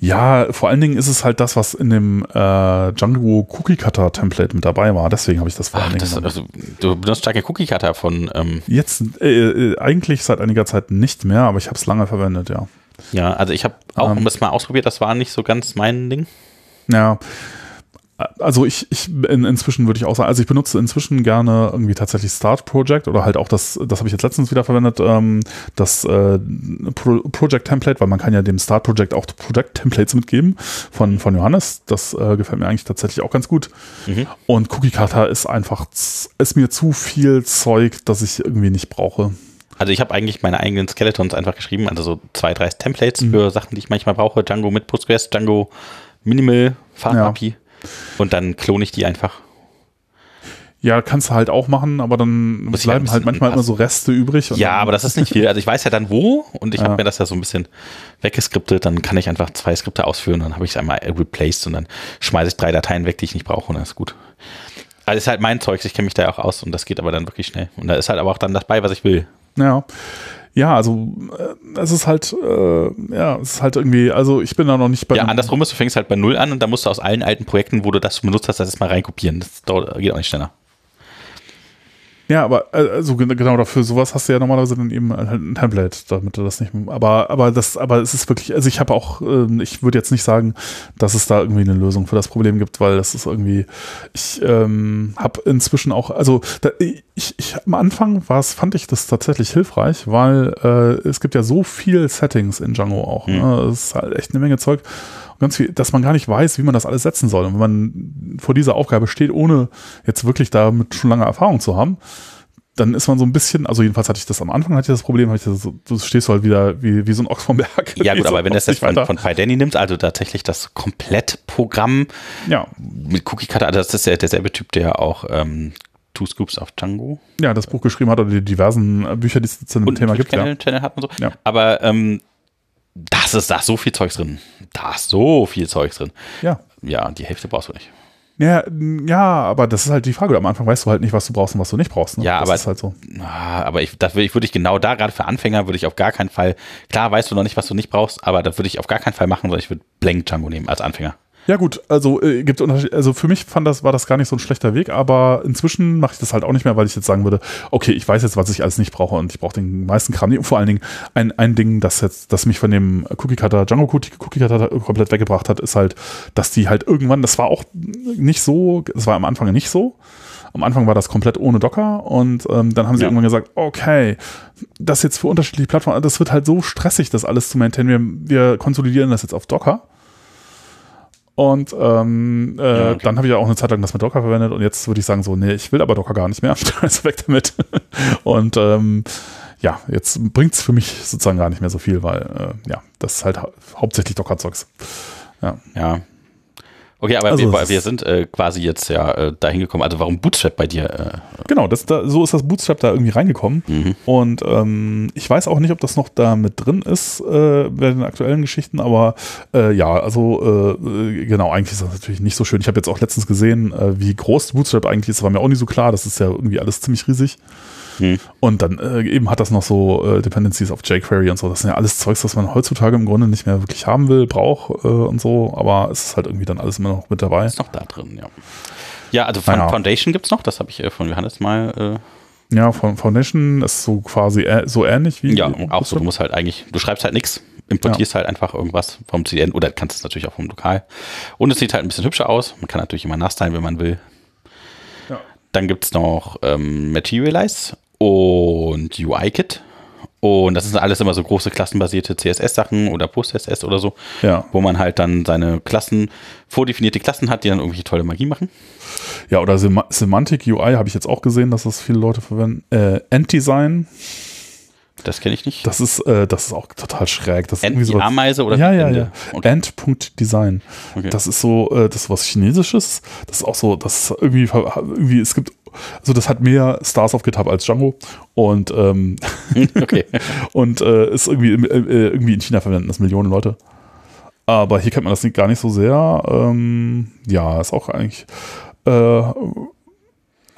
ja, vor allen Dingen ist es halt das, was in dem äh, Django Cookie Cutter Template mit dabei war. Deswegen habe ich das vor allen Ach, Dingen das, also, du benutzt stark den Cookie Cutter von, ähm, Jetzt äh, äh, eigentlich seit einiger Zeit nicht mehr, aber ich habe es lange verwendet, ja. Ja, also ich habe auch ähm, das mal ausprobiert, das war nicht so ganz mein Ding. Ja, also ich, ich in, inzwischen würde ich auch sagen, also ich benutze inzwischen gerne irgendwie tatsächlich Start Project oder halt auch das, das habe ich jetzt letztens wieder verwendet, ähm, das äh, Pro Project Template, weil man kann ja dem Start Project auch Project Templates mitgeben von, von Johannes. Das äh, gefällt mir eigentlich tatsächlich auch ganz gut. Mhm. Und Cookie Cutter ist einfach, ist mir zu viel Zeug, das ich irgendwie nicht brauche. Also ich habe eigentlich meine eigenen Skeletons einfach geschrieben, also so zwei, drei Templates mhm. für Sachen, die ich manchmal brauche. Django mit Postgres, Django Minimal, Farbmapi. Ja. Und dann klone ich die einfach. Ja, kannst du halt auch machen, aber dann Muss bleiben halt manchmal immer so Reste übrig. ja, aber das ist nicht viel. Also ich weiß ja dann wo und ich ja. habe mir das ja so ein bisschen weggeskriptet. Dann kann ich einfach zwei Skripte ausführen, dann habe ich es einmal replaced und dann schmeiße ich drei Dateien weg, die ich nicht brauche und dann ist gut. Also ist halt mein Zeug, ich kenne mich da ja auch aus und das geht aber dann wirklich schnell. Und da ist halt aber auch dann dabei, was ich will. Ja. Ja, also äh, es ist halt, äh, ja, es ist halt irgendwie, also ich bin da noch nicht bei. Ja, andersrum ist, du fängst halt bei Null an und da musst du aus allen alten Projekten, wo du das benutzt hast, das erstmal reinkopieren. Das dauert, geht auch nicht schneller. Ja, aber also genau dafür sowas hast du ja normalerweise dann eben halt ein Template, damit du das nicht. Aber aber das aber es ist wirklich, also ich habe auch, äh, ich würde jetzt nicht sagen, dass es da irgendwie eine Lösung für das Problem gibt, weil das ist irgendwie, ich ähm, habe inzwischen auch, also da, ich, ich am Anfang war es, fand ich das tatsächlich hilfreich, weil äh, es gibt ja so viel Settings in Django auch. Mhm. Ne? Das ist halt echt eine Menge Zeug ganz viel, dass man gar nicht weiß, wie man das alles setzen soll. Und wenn man vor dieser Aufgabe steht, ohne jetzt wirklich damit schon lange Erfahrung zu haben, dann ist man so ein bisschen, also jedenfalls hatte ich das am Anfang, hatte ich das Problem, hatte ich das, du stehst halt wieder wie, wie so ein Ochs vom Berg. Ja gut, [laughs] aber wenn das jetzt von, von PyDanny nimmt, also tatsächlich das Komplettprogramm ja. mit Cookie Cutter, also das ist ja derselbe Typ, der auch ähm, Two Scoops auf Django. Ja, das Buch geschrieben hat oder die diversen Bücher, die es zu dem Thema gibt. Channel, ja. Channel hat und so. Ja. Aber ähm, das ist da so viel Zeugs drin. Da ist so viel Zeugs drin. Ja. Ja, die Hälfte brauchst du nicht. Ja, ja, aber das ist halt die Frage. Am Anfang weißt du halt nicht, was du brauchst und was du nicht brauchst. Ne? Ja, das aber ist halt so. Aber ich, das würde ich, würde ich genau da gerade für Anfänger würde ich auf gar keinen Fall. Klar, weißt du noch nicht, was du nicht brauchst, aber das würde ich auf gar keinen Fall machen, sondern ich würde Blank Django nehmen als Anfänger. Ja gut, also äh, gibt Unterschied, also für mich fand das war das gar nicht so ein schlechter Weg, aber inzwischen mache ich das halt auch nicht mehr, weil ich jetzt sagen würde, okay, ich weiß jetzt, was ich alles nicht brauche und ich brauche den meisten Kram nicht. Und vor allen Dingen ein, ein Ding, das jetzt, das mich von dem Cookie Cutter Django Cookie Cutter komplett weggebracht hat, ist halt, dass die halt irgendwann, das war auch nicht so, das war am Anfang nicht so. Am Anfang war das komplett ohne Docker und ähm, dann haben sie ja. irgendwann gesagt, okay, das jetzt für unterschiedliche Plattformen, das wird halt so stressig, das alles zu maintainen. Wir, wir konsolidieren das jetzt auf Docker und ähm, äh, ja, okay. dann habe ich ja auch eine Zeit lang das mit Docker verwendet und jetzt würde ich sagen so, nee, ich will aber Docker gar nicht mehr, [laughs] also weg damit. [laughs] und ähm, ja, jetzt bringt es für mich sozusagen gar nicht mehr so viel, weil äh, ja, das ist halt hau hauptsächlich Docker-Zeugs. Ja. ja, Okay, aber also wir, wir, sind äh, quasi jetzt ja äh, dahin gekommen. Also warum Bootstrap bei dir? Äh, genau, das, da, so ist das Bootstrap da irgendwie reingekommen. Mhm. Und ähm, ich weiß auch nicht, ob das noch da mit drin ist äh, bei den aktuellen Geschichten, aber äh, ja, also äh, genau, eigentlich ist das natürlich nicht so schön. Ich habe jetzt auch letztens gesehen, wie groß Bootstrap eigentlich ist, war mir auch nicht so klar. Das ist ja irgendwie alles ziemlich riesig. Hm. Und dann äh, eben hat das noch so äh, Dependencies auf jQuery und so. Das sind ja alles Zeugs, das man heutzutage im Grunde nicht mehr wirklich haben will, braucht äh, und so. Aber es ist halt irgendwie dann alles immer noch mit dabei. Ist noch da drin, ja. Ja, also naja. Foundation gibt es noch, das habe ich äh, von Johannes mal. Äh ja, Foundation ist so quasi so ähnlich wie. Ja, auch so. Du musst halt eigentlich, du schreibst halt nichts, importierst ja. halt einfach irgendwas vom CDN oder kannst es natürlich auch vom Lokal. Und es sieht halt ein bisschen hübscher aus. Man kann natürlich immer nachstylen, wenn man will. Ja. Dann gibt es noch ähm, Materialize und UI-Kit. Und das sind alles immer so große klassenbasierte CSS-Sachen oder PostSS oder so, ja. wo man halt dann seine Klassen, vordefinierte Klassen hat, die dann irgendwie tolle Magie machen. Ja, oder Sem Semantic UI habe ich jetzt auch gesehen, dass das viele Leute verwenden. Äh, Enddesign. Das kenne ich nicht. Das ist, äh, das ist auch total schräg. Das End, die Ameise oder Ja, ja, ja. Okay. End.design. Okay. Das ist so, äh, das ist was Chinesisches. Das ist auch so, das ist irgendwie, irgendwie, es gibt also das hat mehr Stars auf GitHub als Django und ähm, [laughs] okay. und äh, ist irgendwie äh, irgendwie in China verwenden das Millionen Leute. Aber hier kennt man das nicht, gar nicht so sehr. Ähm, ja, ist auch eigentlich. Äh,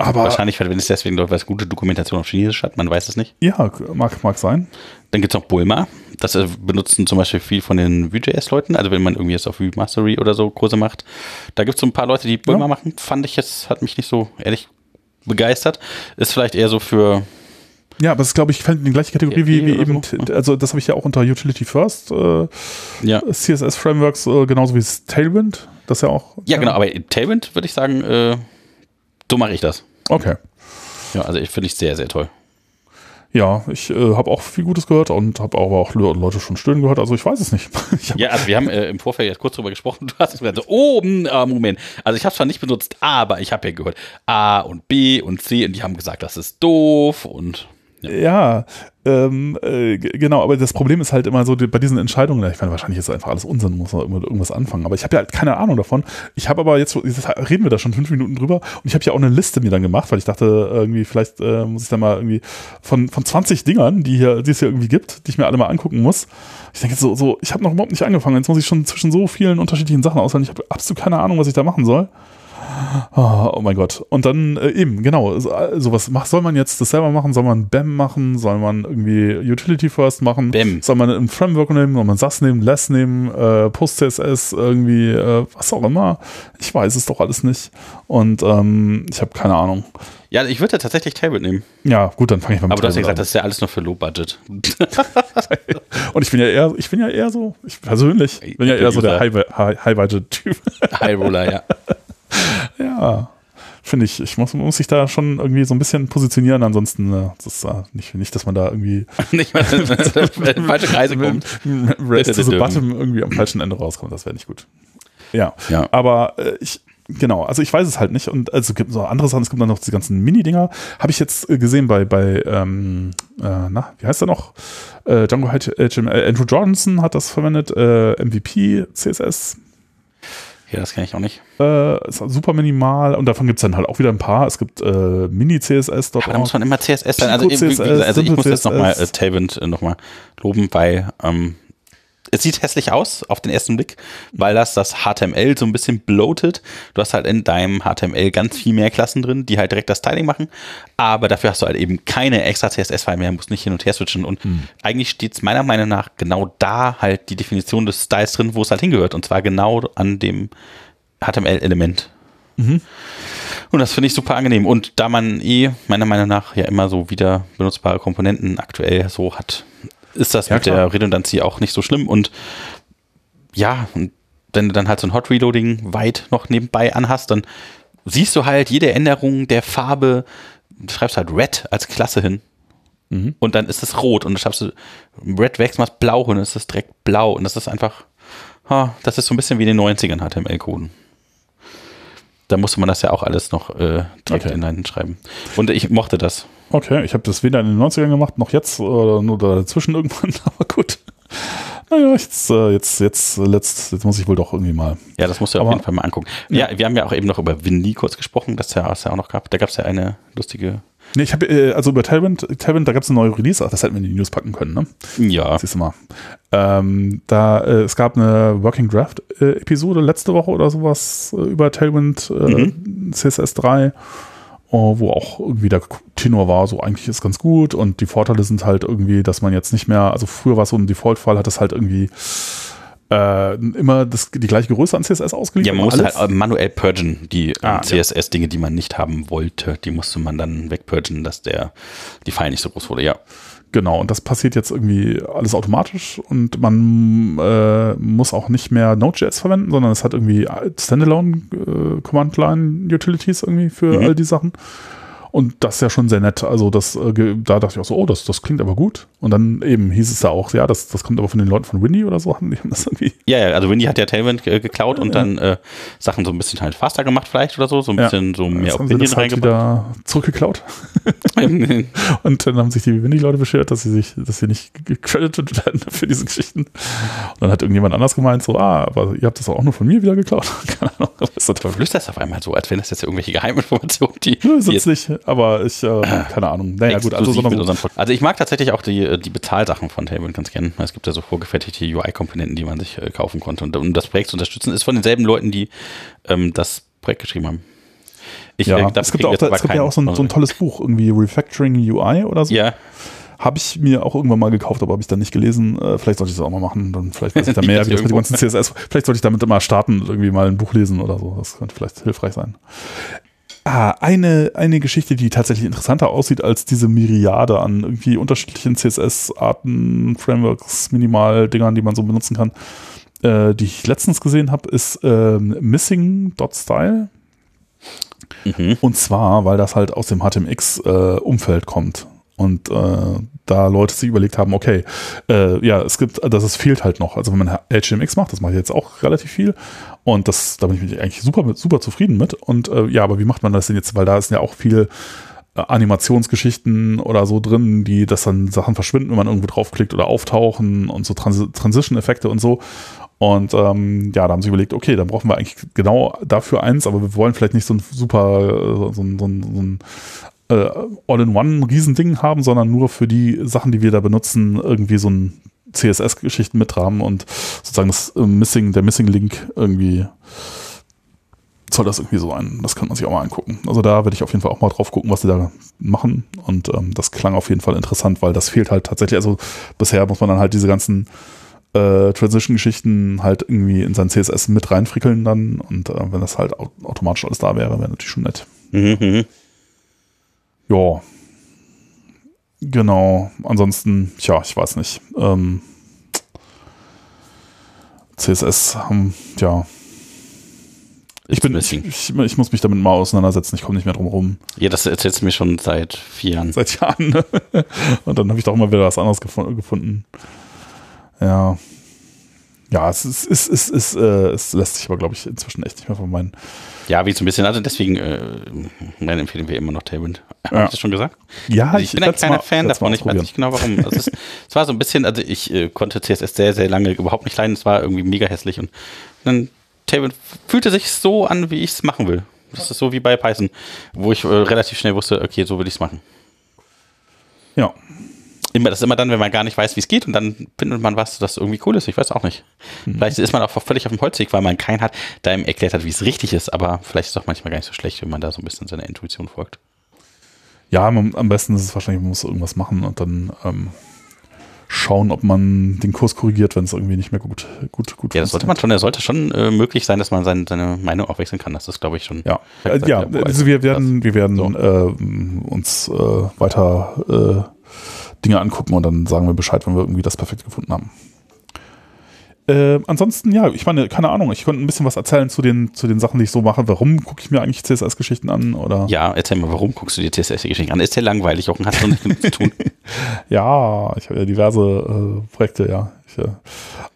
aber Wahrscheinlich wenn es deswegen weil es gute Dokumentation auf Chinesisch hat, man weiß es nicht. Ja, mag, mag sein. Dann gibt es noch Bulma. Das äh, benutzen zum Beispiel viel von den Vue.js-Leuten. Also wenn man irgendwie jetzt auf Vue Mastery oder so Kurse macht. Da gibt es so ein paar Leute, die Bulma ja. machen. Fand ich jetzt, hat mich nicht so ehrlich begeistert. Ist vielleicht eher so für Ja, aber das ist, glaube ich, fällt in die gleiche Kategorie wie, wie oder eben, so. also das habe ich ja auch unter Utility First, äh, Ja. CSS-Frameworks, äh, genauso wie Tailwind, das ist ja auch. Ja, genau, aber Tailwind würde ich sagen, äh, so mache ich das. Okay. Ja, also ich finde ich sehr, sehr toll. Ja, ich äh, habe auch viel Gutes gehört und habe aber auch Le- Leute schon stöhnen gehört, also ich weiß es nicht. [laughs] Ja, also wir haben äh, im Vorfeld jetzt kurz drüber gesprochen. [laughs] Du hast gesagt, so, oh, ah, Moment. Also ich habe zwar nicht benutzt, aber ich habe ja gehört A und B und C und die haben gesagt, das ist doof und Ja, ähm, äh, genau, aber das Problem ist halt immer so, die, bei diesen Entscheidungen, ich meine, wahrscheinlich ist einfach alles Unsinn, muss man irgendwas anfangen, aber ich habe ja halt keine Ahnung davon. Ich habe aber jetzt, jetzt reden wir da schon fünf Minuten drüber und ich habe ja auch eine Liste mir dann gemacht, weil ich dachte, irgendwie, vielleicht äh, muss ich da mal irgendwie von, von 20 Dingern, die, hier, die es hier irgendwie gibt, die ich mir alle mal angucken muss. Ich denke so, so ich habe noch überhaupt nicht angefangen, jetzt muss ich schon zwischen so vielen unterschiedlichen Sachen auswählen, ich habe absolut keine Ahnung, was ich da machen soll. Oh, oh mein Gott. Und dann äh, eben, genau, so, äh, sowas mach, soll man jetzt das selber machen? Soll man BAM machen? Soll man irgendwie Utility First machen? BAM. Soll man ein Framework nehmen? Soll man SAS nehmen, Less nehmen, äh, Post-CSS, irgendwie, äh, was auch immer? Ich weiß es doch alles nicht. Und ähm, ich habe keine Ahnung. ja, ich würde tatsächlich Tailwind nehmen. Ja, gut, dann fange ich mal mit Aber du hast ja gesagt, das ist ja alles nur für Low Budget. an. [laughs] Und ich bin ja eher, ich bin ja eher so, ich persönlich bin ja eher so der High-Budget-Typ. High Roller, ja. [laughs] Ja, finde ich. Ich muss, muss sich da schon irgendwie so ein bisschen positionieren. Ansonsten, äh, das ist äh, nicht, nicht, dass man da irgendwie [laughs] Nicht mal [laughs] falsche Kreise kommt. Race to the Bottom irgendwie am falschen Ende rauskommt. Das wäre nicht gut. Ja, Ja. aber äh, ich, genau, also ich weiß es halt nicht. Und also es gibt so andere Sachen, es gibt dann noch diese ganzen Mini-Dinger. Habe ich jetzt äh, gesehen bei, bei ähm, äh, na, wie heißt der noch? Äh, Django HTML. Andrew Johnson hat das verwendet. Äh, MVP, CSS. Ja, das kenne ich auch nicht. Äh, ist super minimal und davon gibt es dann halt auch wieder ein paar. Es gibt äh, Mini-CSS dort Aber da muss man immer CSS sein. Also, gesagt, CSS, also ich muss jetzt nochmal äh. Tailwind äh, nochmal loben, weil ähm, es sieht hässlich aus auf den ersten Blick, weil das das HTML so ein bisschen bloated. Du hast halt in deinem HTML ganz viel mehr Klassen drin, die halt direkt das Styling machen, aber dafür hast du halt eben keine extra CSS-File mehr, musst nicht hin und her switchen und eigentlich steht es meiner Meinung nach genau da halt die Definition des Styles drin, wo es halt hingehört und zwar genau an dem HTML-Element. Und das finde ich super angenehm. Und da man eh meiner Meinung nach ja immer so wieder benutzbare Komponenten aktuell so hat, ist das Ja, mit klar. der Redundancy auch nicht so schlimm. Und ja, und wenn du dann halt so ein Hot Reloading weit noch nebenbei anhast, dann siehst du halt jede Änderung der Farbe, du schreibst halt Red als Klasse hin. Und dann ist es rot und dann schreibst du Red weg, machst blau und dann ist es direkt blau. Und das ist einfach, ha, das ist so ein bisschen wie in den 90ern HTML-Coden. Da musste man das ja auch alles noch äh, direkt Okay. hineinschreiben. Und ich mochte das. Okay, ich habe das weder in den 90ern gemacht, noch jetzt oder nur dazwischen irgendwann, [laughs] aber gut. Naja, jetzt, äh, jetzt, jetzt, letzt, jetzt muss ich wohl doch irgendwie mal. Ja, das musst du auf Aber- jeden Fall mal angucken. Ja, wir haben ja auch eben noch über Windy kurz gesprochen, das ja, es ja auch noch gab. Da gab es ja eine lustige. Nee, ich habe, äh, also über Tailwind, Tailwind, da gab es eine neue Release, ach, das hätten wir in die News packen können, ne? Ja, Siehst du mal. Ähm, da, äh, es gab eine Working Draft äh, Episode letzte Woche oder sowas äh, über Tailwind äh, CSS 3, oh, wo auch irgendwie der Tenor war, so eigentlich ist ganz gut und die Vorteile sind halt irgendwie, dass man jetzt nicht mehr, also früher war es so ein Default-Fall, hat es halt irgendwie äh, immer das, die gleiche Größe an CSS ausgeliefert. ja man musste alles. halt manuell purgen. Die Ah, ähm, CSS-Dinge, die man nicht haben wollte, die musste man dann wegpurgen, dass der, die File nicht so groß wurde. Ja, Genau, und das passiert jetzt irgendwie alles automatisch und man äh, muss auch nicht mehr Node.js verwenden, sondern es hat irgendwie Standalone äh, Command-Line-Utilities irgendwie für Mhm. all die Sachen. Und das ist ja schon sehr nett. Also das, äh, da dachte ich auch so, oh, das, das klingt aber gut. Und dann eben hieß es da auch, ja, das, das kommt aber von den Leuten von Windy oder so, haben die haben das irgendwie. ja, ja also Windy hat ja Tailwind äh, geklaut und dann äh, Sachen so ein bisschen halt faster gemacht vielleicht oder so, so ein Ja. bisschen so mehr Jetzt haben sie das halt wieder zurückgeklaut. [laughs] Und dann haben sich die Windy-Leute beschwert, dass sie sich, dass sie nicht gecredited werden für diese Geschichten. Und dann hat irgendjemand anders gemeint, so, ah, aber ihr habt das auch nur von mir wieder geklaut. [laughs] Keine Ahnung, Du flüsterst auf einmal so, als wären das jetzt irgendwelche Geheiminformationen, die, Nö, jetzt nicht, aber ich, äh, keine Ahnung. Naja, gut, also, so, also ich mag tatsächlich auch die, die Bezahlsachen von Tailwind ganz gern. Es gibt ja so vorgefertigte UI-Komponenten, die man sich äh, kaufen konnte. Und um das Projekt zu unterstützen, ist von denselben Leuten, die ähm, das Projekt geschrieben haben. Ich, ja, äh, es gibt, auch, da, es gibt ja auch so ein, so ein Sponsor. tolles Buch, irgendwie Refactoring UI oder so. Ja, Habe ich mir auch irgendwann mal gekauft, aber habe ich dann nicht gelesen. Äh, vielleicht sollte ich das auch mal machen. Dann vielleicht weiß ich da [laughs] mehr, wie das mit dem ganzen CSS. Vielleicht sollte ich damit mal starten und irgendwie mal ein Buch lesen oder so. Das könnte vielleicht hilfreich sein. Ah, eine, eine Geschichte, die tatsächlich interessanter aussieht als diese Myriade an irgendwie unterschiedlichen CSS-Arten, Frameworks, Minimal-Dingern, die man so benutzen kann, äh, die ich letztens gesehen habe, ist ähm, Missing.style. Mhm. Und zwar, weil das halt aus dem HTMX-Umfeld kommt. Und äh, da Leute sich überlegt haben, okay, äh, ja, es gibt, das es fehlt halt noch. Also wenn man HTMX macht, das mache ich jetzt auch relativ viel. Und das, da bin ich eigentlich super, super zufrieden mit. Und äh, ja, aber wie macht man das denn jetzt? Weil da ist ja auch viel äh, Animationsgeschichten oder so drin, die, dass dann Sachen verschwinden, wenn man irgendwo draufklickt oder auftauchen und so Trans Transition-Effekte und so. Und ähm, ja, da haben sie überlegt, okay, dann brauchen wir eigentlich genau dafür eins, aber wir wollen vielleicht nicht so ein super, äh, so ein, so ein, so ein äh, All-in-One-Riesending haben, sondern nur für die Sachen, die wir da benutzen, irgendwie so ein CSS-Geschichten mit haben und sozusagen das äh, Missing, der Missing-Link irgendwie soll das irgendwie so ein. Das kann man sich auch mal angucken. Also da werde ich auf jeden Fall auch mal drauf gucken, was sie da machen. Und ähm, das klang auf jeden Fall interessant, weil das fehlt halt tatsächlich. Also bisher muss man dann halt diese ganzen äh, Transition-Geschichten halt irgendwie in sein CSS mit reinfrickeln dann. Und äh, wenn das halt au automatisch alles da wäre, wäre natürlich schon nett. Mhm, mhm. Ja. Genau. Ansonsten, tja, ich weiß nicht. Ähm, CSS haben, ja. Ich bin, ich, ich, ich, muss mich damit mal auseinandersetzen. Ich komme nicht mehr drum rum. Ja, das erzählst du mir schon seit vier Jahren. Seit Jahren. Ne? [laughs] Und dann habe ich doch immer wieder was anderes gefunden. Ja. Ja, es, ist, es, ist, es, äh, es lässt sich aber, glaube ich, inzwischen echt nicht mehr von meinen. Ja, wie so ein bisschen. Also deswegen äh, empfehlen wir immer noch Tailwind. Habe Ja. ich das schon gesagt? Ja, Also ich bin ein kleiner mal- Fan davon. Ich weiß nicht genau warum. Also es, [laughs] es war so ein bisschen, also ich äh, konnte CSS sehr, sehr lange überhaupt nicht leiden. Es war irgendwie mega hässlich. Und dann Tailwind fühlte sich so an, wie ich es machen will. Das ist so wie bei Python, wo ich äh, relativ schnell wusste, okay, so will ich es machen. Ja. Immer, das ist immer dann, wenn man gar nicht weiß, wie es geht und dann findet man was, das irgendwie cool ist. Ich weiß auch nicht. Mhm. Vielleicht ist man auch völlig auf dem Holzweg, weil man keinen hat, der ihm erklärt hat, wie es richtig ist. Aber vielleicht ist es auch manchmal gar nicht so schlecht, wenn man da so ein bisschen seiner Intuition folgt. Ja, man, am besten ist es wahrscheinlich, man muss irgendwas machen und dann ähm, schauen, ob man den Kurs korrigiert, wenn es irgendwie nicht mehr gut, gut, gut Ja, das sollte man schon, das sollte schon äh, möglich sein, dass man sein, seine Meinung auch wechseln kann. Das ist, glaube ich, schon. Ja, äh, gesagt, ja ja, wo also wir werden, wir werden So. äh, uns äh, weiter äh, Dinge angucken und dann sagen wir Bescheid, wenn wir irgendwie das perfekt gefunden haben. Äh, ansonsten, ja, ich meine, keine Ahnung, ich konnte ein bisschen was erzählen zu den, zu den Sachen, die ich so mache. Warum gucke ich mir eigentlich CSS-Geschichten an? Oder Ja, erzähl mal, warum guckst du dir CSS-Geschichten an? Ist ja langweilig auch und hast du nicht genug zu tun. [laughs] [laughs] Ja, ich habe ja diverse äh, Projekte, ja. Ich, äh,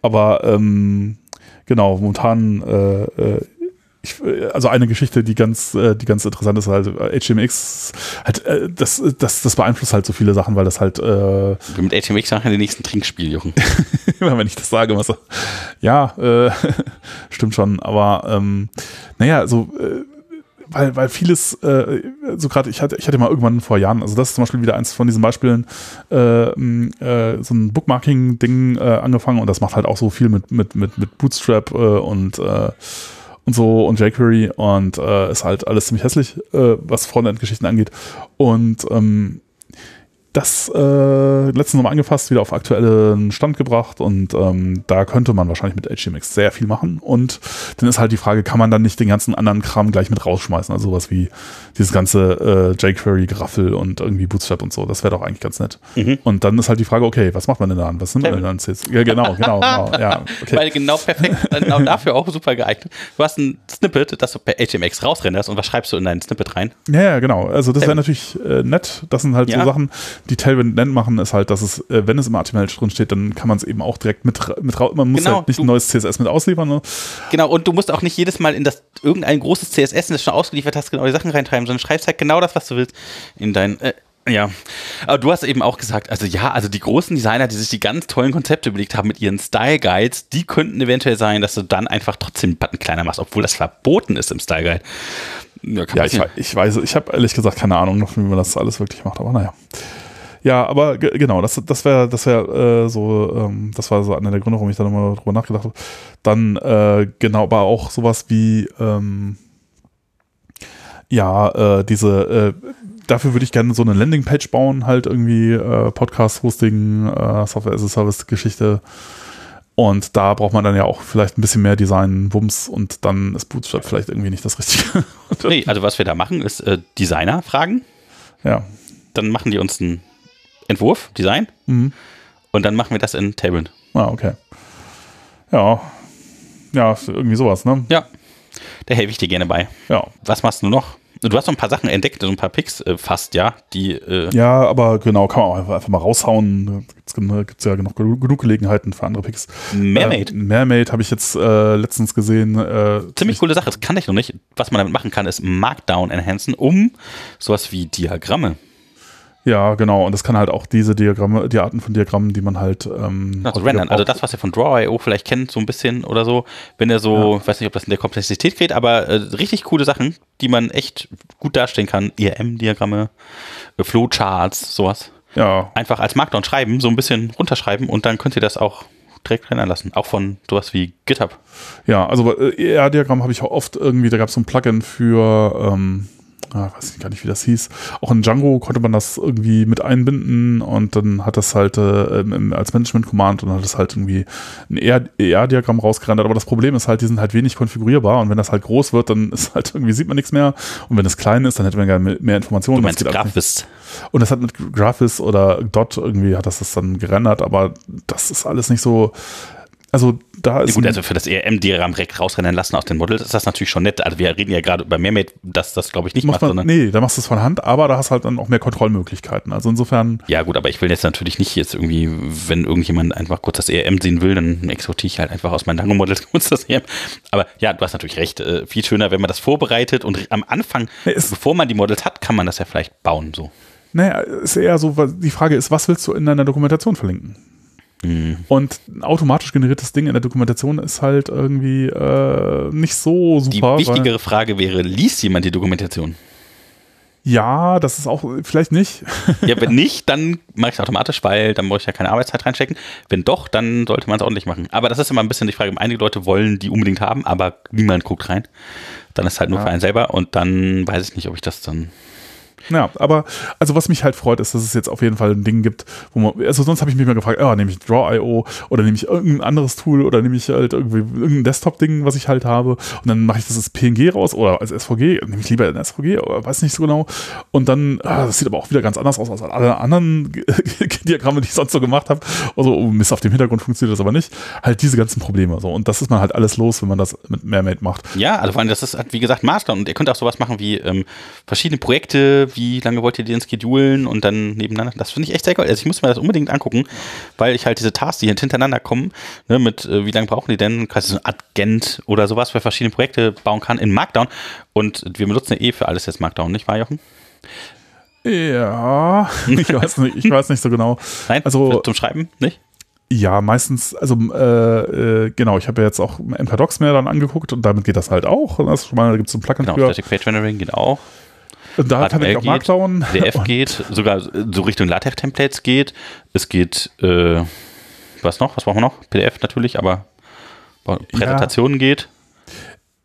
aber ähm, genau, momentan, äh, äh, ich, äh, also eine Geschichte, die ganz, äh, die ganz interessant ist, halt äh, HTMX, halt, äh, das, das, das beeinflusst halt so viele Sachen, weil das halt, äh, mit HTMX machen den nächsten Trinkspiel, Jochen. [laughs] wenn ich das sage, was ja, äh, [laughs] stimmt schon, aber ähm, naja, so äh, weil, weil vieles, äh, so gerade, ich hatte, ich hatte mal irgendwann vor Jahren, also das ist zum Beispiel wieder eins von diesen Beispielen, äh, äh, so ein Bookmarking-Ding äh, angefangen und das macht halt auch so viel mit, mit, mit, mit Bootstrap äh, und äh, und so und jQuery und äh, ist halt alles ziemlich hässlich, äh, was Frontend-Geschichten angeht. Und ähm, das äh, letztens nochmal angefasst, wieder auf aktuellen Stand gebracht und ähm, da könnte man wahrscheinlich mit HTMX sehr viel machen und dann ist halt die Frage, kann man dann nicht den ganzen anderen Kram gleich mit rausschmeißen, also sowas wie dieses ganze äh, jQuery-Geraffel und irgendwie Bootstrap und so, das wäre doch eigentlich ganz nett. Mhm. Und dann ist halt die Frage, okay, was macht man denn da an? Was nimmt man denn dann? jetzt? Ja, genau, genau, genau, [laughs] ja, okay. Weil genau perfekt, genau dafür auch super geeignet. Du hast ein Snippet, das du per HTMX rausrenderst und was schreibst du in dein Snippet rein? Ja, ja, genau. Also das wäre natürlich äh, nett. Das sind halt Ja. so Sachen, die Tailwind nett machen, ist halt, dass es, äh, wenn es im HTML drin steht, dann kann man es eben auch direkt mit, mit raus. Man muss Genau, halt nicht ein neues CSS mit ausliefern. Ne? Genau, und du musst auch nicht jedes Mal in das irgendein großes CSS, das du schon ausgeliefert hast, genau die Sachen reintreiben, sondern schreibst halt genau das, was du willst in dein. Äh, ja, aber du hast eben auch gesagt, also ja, also die großen Designer, die sich die ganz tollen Konzepte überlegt haben mit ihren Style Guides, die könnten eventuell sein, dass du dann einfach trotzdem den Button kleiner machst, obwohl das verboten ist im Style Guide. Ja, Ja, ich, ich weiß, ich habe ehrlich gesagt keine Ahnung, noch, wie man das alles wirklich macht, aber naja. Ja, aber ge- genau, das, das wäre das wär, äh, so, ähm, das war so einer der Gründe, warum ich da nochmal drüber nachgedacht habe. Dann, äh, genau, aber auch sowas wie, ähm, ja, äh, diese, äh, dafür würde ich gerne so eine Landingpage bauen, halt irgendwie äh, Podcast-Hosting, äh, Software-as-a-Service-Geschichte. Und da braucht man dann ja auch vielleicht ein bisschen mehr Design-Wumms und dann ist Bootstrap vielleicht irgendwie nicht das Richtige. nee, also was wir da machen, ist äh, Designer fragen. Ja. Dann machen die uns einen Entwurf, Design. Mhm. Und dann machen wir das in Tailwind. Ah, okay. Ja. Ja, irgendwie sowas, ne? Ja. Da helfe ich dir gerne bei. Ja. Was machst du noch? Du hast noch ein paar Sachen entdeckt, so ein paar Picks äh, fast, ja, die. Äh, Ja, aber genau, kann man auch einfach, einfach mal raushauen. Gibt es ja genug, genug Gelegenheiten für andere Picks. Mermaid. Äh, Mermaid habe ich jetzt äh, letztens gesehen. Äh, Ziemlich coole Sache, das kann ich noch nicht. Was man damit machen kann, ist Markdown enhancen, um sowas wie Diagramme Ja, genau. Und das kann halt auch diese Diagramme, die Arten von Diagrammen, die man halt ähm, also rendern. Also das, was ihr von Draw.io vielleicht kennt, so ein bisschen oder so, wenn er so, ich weiß nicht, ob das in der Komplexität geht, aber äh, richtig coole Sachen, die man echt gut darstellen kann. IRM-Diagramme, äh, Flowcharts, sowas. Ja, Einfach als Markdown schreiben, so ein bisschen runterschreiben und dann könnt ihr das auch direkt rendern lassen. Auch von sowas wie GitHub. ja, also äh, ER-Diagramm habe ich auch oft irgendwie, da gab es so ein Plugin für, ähm, ah, weiß ich gar nicht, wie das hieß. Auch in Django konnte man das irgendwie mit einbinden und dann hat das halt äh, als Management-Command und dann hat es halt irgendwie ein ER-Diagramm rausgerendert. Aber das Problem ist halt, die sind halt wenig konfigurierbar und wenn das halt groß wird, dann ist halt irgendwie sieht man nichts mehr. Und wenn es klein ist, dann hätte man gerne mehr Informationen. Du Das meinst nicht. Graphist. Und das hat mit Graphis oder Dot irgendwie hat das das dann gerendert, aber das ist alles nicht so. Also da Ja, ist. gut, ein- also für das direkt rausrennen lassen aus den Models ist das natürlich schon nett. Also wir reden ja gerade über Mermaid, dass das glaube ich nicht macht man, nee, da machst du es von Hand, aber da hast halt dann auch mehr Kontrollmöglichkeiten. Also insofern, Ja, gut, aber ich will jetzt natürlich nicht jetzt irgendwie, wenn irgendjemand einfach kurz das ERM sehen will, dann exportiere ich halt einfach aus meinen Dango-Models [laughs] kurz das ERM. Aber ja, du hast natürlich recht. Äh, viel schöner, wenn man das vorbereitet und am Anfang, Ja, ist- bevor man die Models hat, kann man das ja vielleicht bauen. So. naja, ist eher so, die Frage ist, was willst du in deiner Dokumentation verlinken? Mhm. Und ein automatisch generiertes Ding in der Dokumentation ist halt irgendwie äh, nicht so Die super. weil- wichtigere Frage wäre, liest jemand die Dokumentation? ja, das ist auch vielleicht nicht. Ja, wenn [laughs] nicht, dann mache ich es automatisch, weil dann muss ich ja keine Arbeitszeit reinstecken. Wenn doch, dann sollte man es ordentlich machen. Aber das ist immer ein bisschen die Frage. Einige Leute wollen die unbedingt haben, aber niemand guckt rein. Dann ist es halt nur Ja. für einen selber und dann weiß ich nicht, ob ich das dann. Ja, aber also was mich halt freut, ist, dass es jetzt auf jeden Fall ein Ding gibt, wo man, also sonst habe ich mich mal gefragt, oh, nehme ich Draw.io oder nehme ich irgendein anderes Tool oder nehme ich halt irgendwie irgendein Desktop-Ding, was ich halt habe und dann mache ich das als PNG raus oder als SVG, nehme ich lieber ein SVG oder weiß nicht so genau und dann, ah, das sieht aber auch wieder ganz anders aus als alle anderen [laughs] Diagramme, die ich sonst so gemacht habe. Also, oh Mist, auf dem Hintergrund funktioniert das aber nicht. Halt diese ganzen Probleme so und das ist man halt alles los, wenn man das mit Mermaid macht. Ja, also vor allem, das ist halt, wie gesagt, Master und ihr könnt auch sowas machen wie ähm, verschiedene Projekte, wie lange wollt ihr die denn schedulen und dann nebeneinander. Das finde ich echt sehr geil. Also ich muss mir das unbedingt angucken, weil ich halt diese Tasks, die hintereinander kommen, ne, mit äh, wie lange brauchen die denn, quasi so ein Agent oder sowas für verschiedene Projekte bauen kann in Markdown. Und wir benutzen ja eh für alles jetzt Markdown, nicht wahr, Jochen? Ja, [laughs] ich weiß nicht, ich weiß nicht so genau. Nein, Also- zum Schreiben, nicht? Ja, meistens, also äh, äh, genau, ich habe ja jetzt auch MKDocs mehr dann angeguckt und damit geht das halt auch. Das ist schon mal, da gibt es so ein Plugin Genau, für. Static Page Rendering geht auch. Und da kann ich auch geht, Markdown. PDF geht, sogar so Richtung LaTeX-Templates geht. Es geht, äh, was noch? Was brauchen wir noch? PDF natürlich, aber Präsentationen geht.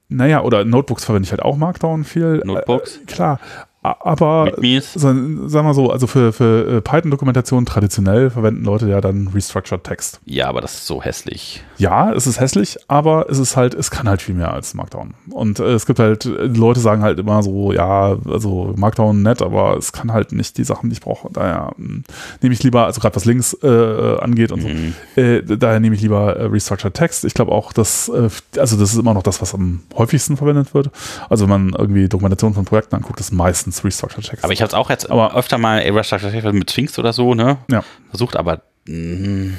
Naja, oder Notebooks verwende ich halt auch Markdown viel. Notebooks. Äh, klar. Aber sagen wir so, also für, für äh, Python-Dokumentation traditionell verwenden Leute ja dann Restructured Text. Ja, aber das ist so hässlich. Ja, es ist hässlich, aber es ist halt, es kann halt viel mehr als Markdown. Und äh, es gibt halt, äh, Leute sagen halt immer so, ja, also Markdown nett, aber es kann halt nicht die Sachen, die ich brauche. Daher mh, nehme ich lieber, also gerade was Links äh, angeht und Mhm. so, äh, daher nehme ich lieber Restructured Text. Ich glaube auch, dass, also das ist immer noch das, was am häufigsten verwendet wird. Also wenn man irgendwie Dokumentation von Projekten anguckt, ist meistens Restructured Text. Aber ich habe es auch jetzt Aber- öfter mal Illustrator mit Sphinx oder so, ne? ja. Versucht, aber mh,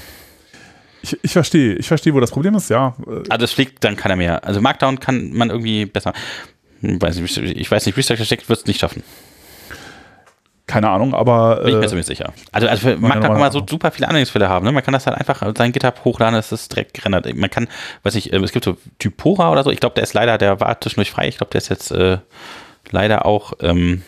Ich, ich verstehe, ich verstehe, wo das Problem ist, ja. Also es fliegt dann keiner mehr. Also Markdown kann man irgendwie besser. Hm, Weiß nicht, ich weiß nicht, Restructure Stack wird es nicht schaffen. Keine Ahnung, aber Bin ich mir äh, ziemlich sicher. Also, also für Markdown kann man so super viele Anwendungsfälle haben. Ne? Man kann das halt einfach sein GitHub hochladen, es ist direkt gerendert. Man kann, weiß ich, es gibt so Typora oder so. Ich glaube, der ist leider, der war zwischendurch frei. Ich glaube, der ist jetzt äh, leider auch ähm,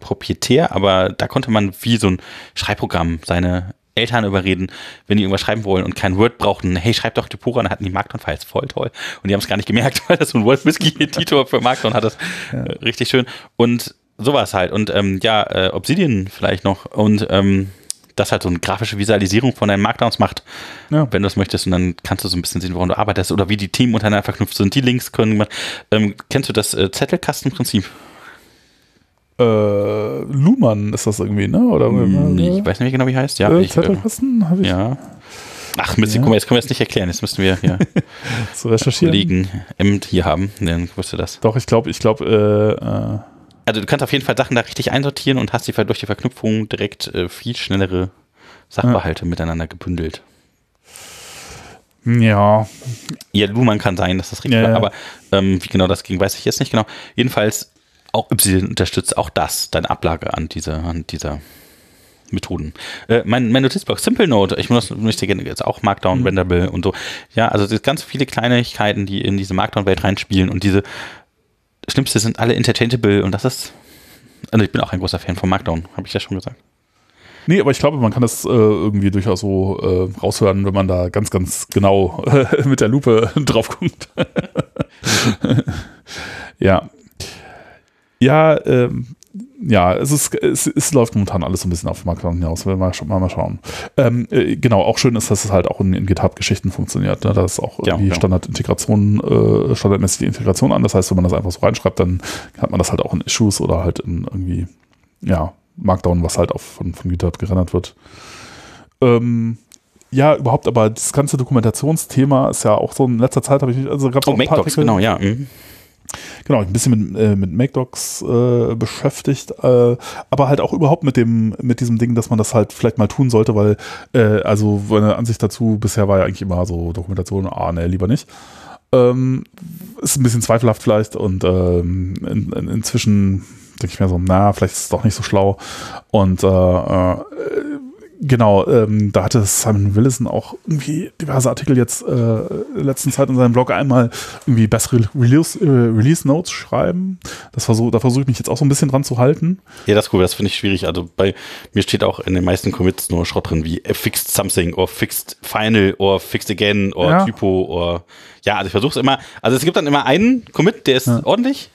proprietär, aber da konnte man wie so ein Schreibprogramm seine Eltern überreden, wenn die irgendwas schreiben wollen und kein Word brauchten, hey, schreib doch Typora, dann hatten die Markdown-Files voll toll. Und die haben es gar nicht gemerkt, [laughs] weil das so ein Wolf Whisky-Editor für Markdown hat. Das äh, richtig schön. Und sowas halt. Und ähm, ja, äh, Obsidian vielleicht noch. Und ähm, das halt so eine grafische Visualisierung von deinen Markdowns macht, Ja. wenn du das möchtest. Und dann kannst du so ein bisschen sehen, woran du arbeitest oder wie die Team untereinander verknüpft sind. Die Links können. Ähm, kennst du das äh, Zettelkastenprinzip? Äh, Luhmann ist das irgendwie, ne? Oder Nee, ich weiß nicht mehr genau, wie heißt. Ja, äh, ich, Zettelkasten habe ich ja. Ach, Mist, Ja. jetzt können wir das nicht erklären. Jetzt müssten wir hier [laughs] zu recherchieren. Kollegen M hier haben. Dann wusste das. Doch, ich glaube, ich glaube, äh, äh, Also du kannst auf jeden Fall Sachen da richtig einsortieren und hast die durch die Verknüpfung direkt äh, viel schnellere Sachverhalte miteinander gebündelt. ja, Ja, Luhmann kann sein, dass das richtig Ja, war, ja. aber ähm, wie genau das ging, weiß ich jetzt nicht genau. Jedenfalls auch Y unterstützt auch das, deine Ablage an dieser, an dieser Methoden. Äh, mein, mein Notizblock, Simple Note, ich muss, möchte gerne jetzt auch Mhm. Markdown, Renderable und so. Ja, also es sind ganz viele Kleinigkeiten, die in diese Markdown-Welt reinspielen und diese Schlimmste sind alle interchangeable und das ist, also ich bin auch ein großer Fan von Markdown, habe ich ja schon gesagt. Nee, aber ich glaube, man kann das äh, irgendwie durchaus so äh, raushören, wenn man da ganz, ganz genau [laughs] mit der Lupe [laughs] drauf guckt. [laughs] ja. Ja, ähm, ja, es, ist, es, es läuft momentan alles so ein bisschen auf Markdown hinaus. Mal, mal, mal schauen. Ähm, äh, genau, auch schön ist, dass es halt auch in, in GitHub-Geschichten funktioniert. Ne? Da ist auch Ja, irgendwie ja. Standardintegration, äh, standardmäßig die Integration an. Das heißt, wenn man das einfach so reinschreibt, dann hat man das halt auch in Issues oder halt in irgendwie, ja, Markdown, was halt auf, von, von GitHub gerendert wird. Ähm, ja, überhaupt, aber das ganze Dokumentationsthema ist ja auch so in letzter Zeit habe ich, also gab es Oh, auch ein paar Artikel, genau, ja. mhm. Genau, ein bisschen mit, äh, mit MakeDocs äh, beschäftigt, äh, aber halt auch überhaupt mit dem, mit diesem Ding, dass man das halt vielleicht mal tun sollte, weil, äh, also meine Ansicht dazu bisher war ja eigentlich immer so Dokumentation, ah, ne, lieber nicht. Ähm, ist ein bisschen zweifelhaft vielleicht und ähm, in, in, inzwischen denke ich mir so, na, vielleicht ist es doch nicht so schlau. Und äh, äh, genau, ähm, da hatte Simon Willison auch irgendwie diverse Artikel jetzt äh, in der letzten Zeit in seinem Blog einmal irgendwie bessere Release, äh, Release Notes schreiben. Das versuch, da versuche ich mich jetzt auch so ein bisschen dran zu halten. Ja, das ist cool, das finde ich schwierig. Also bei mir steht auch in den meisten Commits nur Schrott drin, wie fixed something or fixed final or fixed again or Ja. typo or ja, also ich versuche es immer. Also es gibt dann immer einen Commit, der ist Ja. ordentlich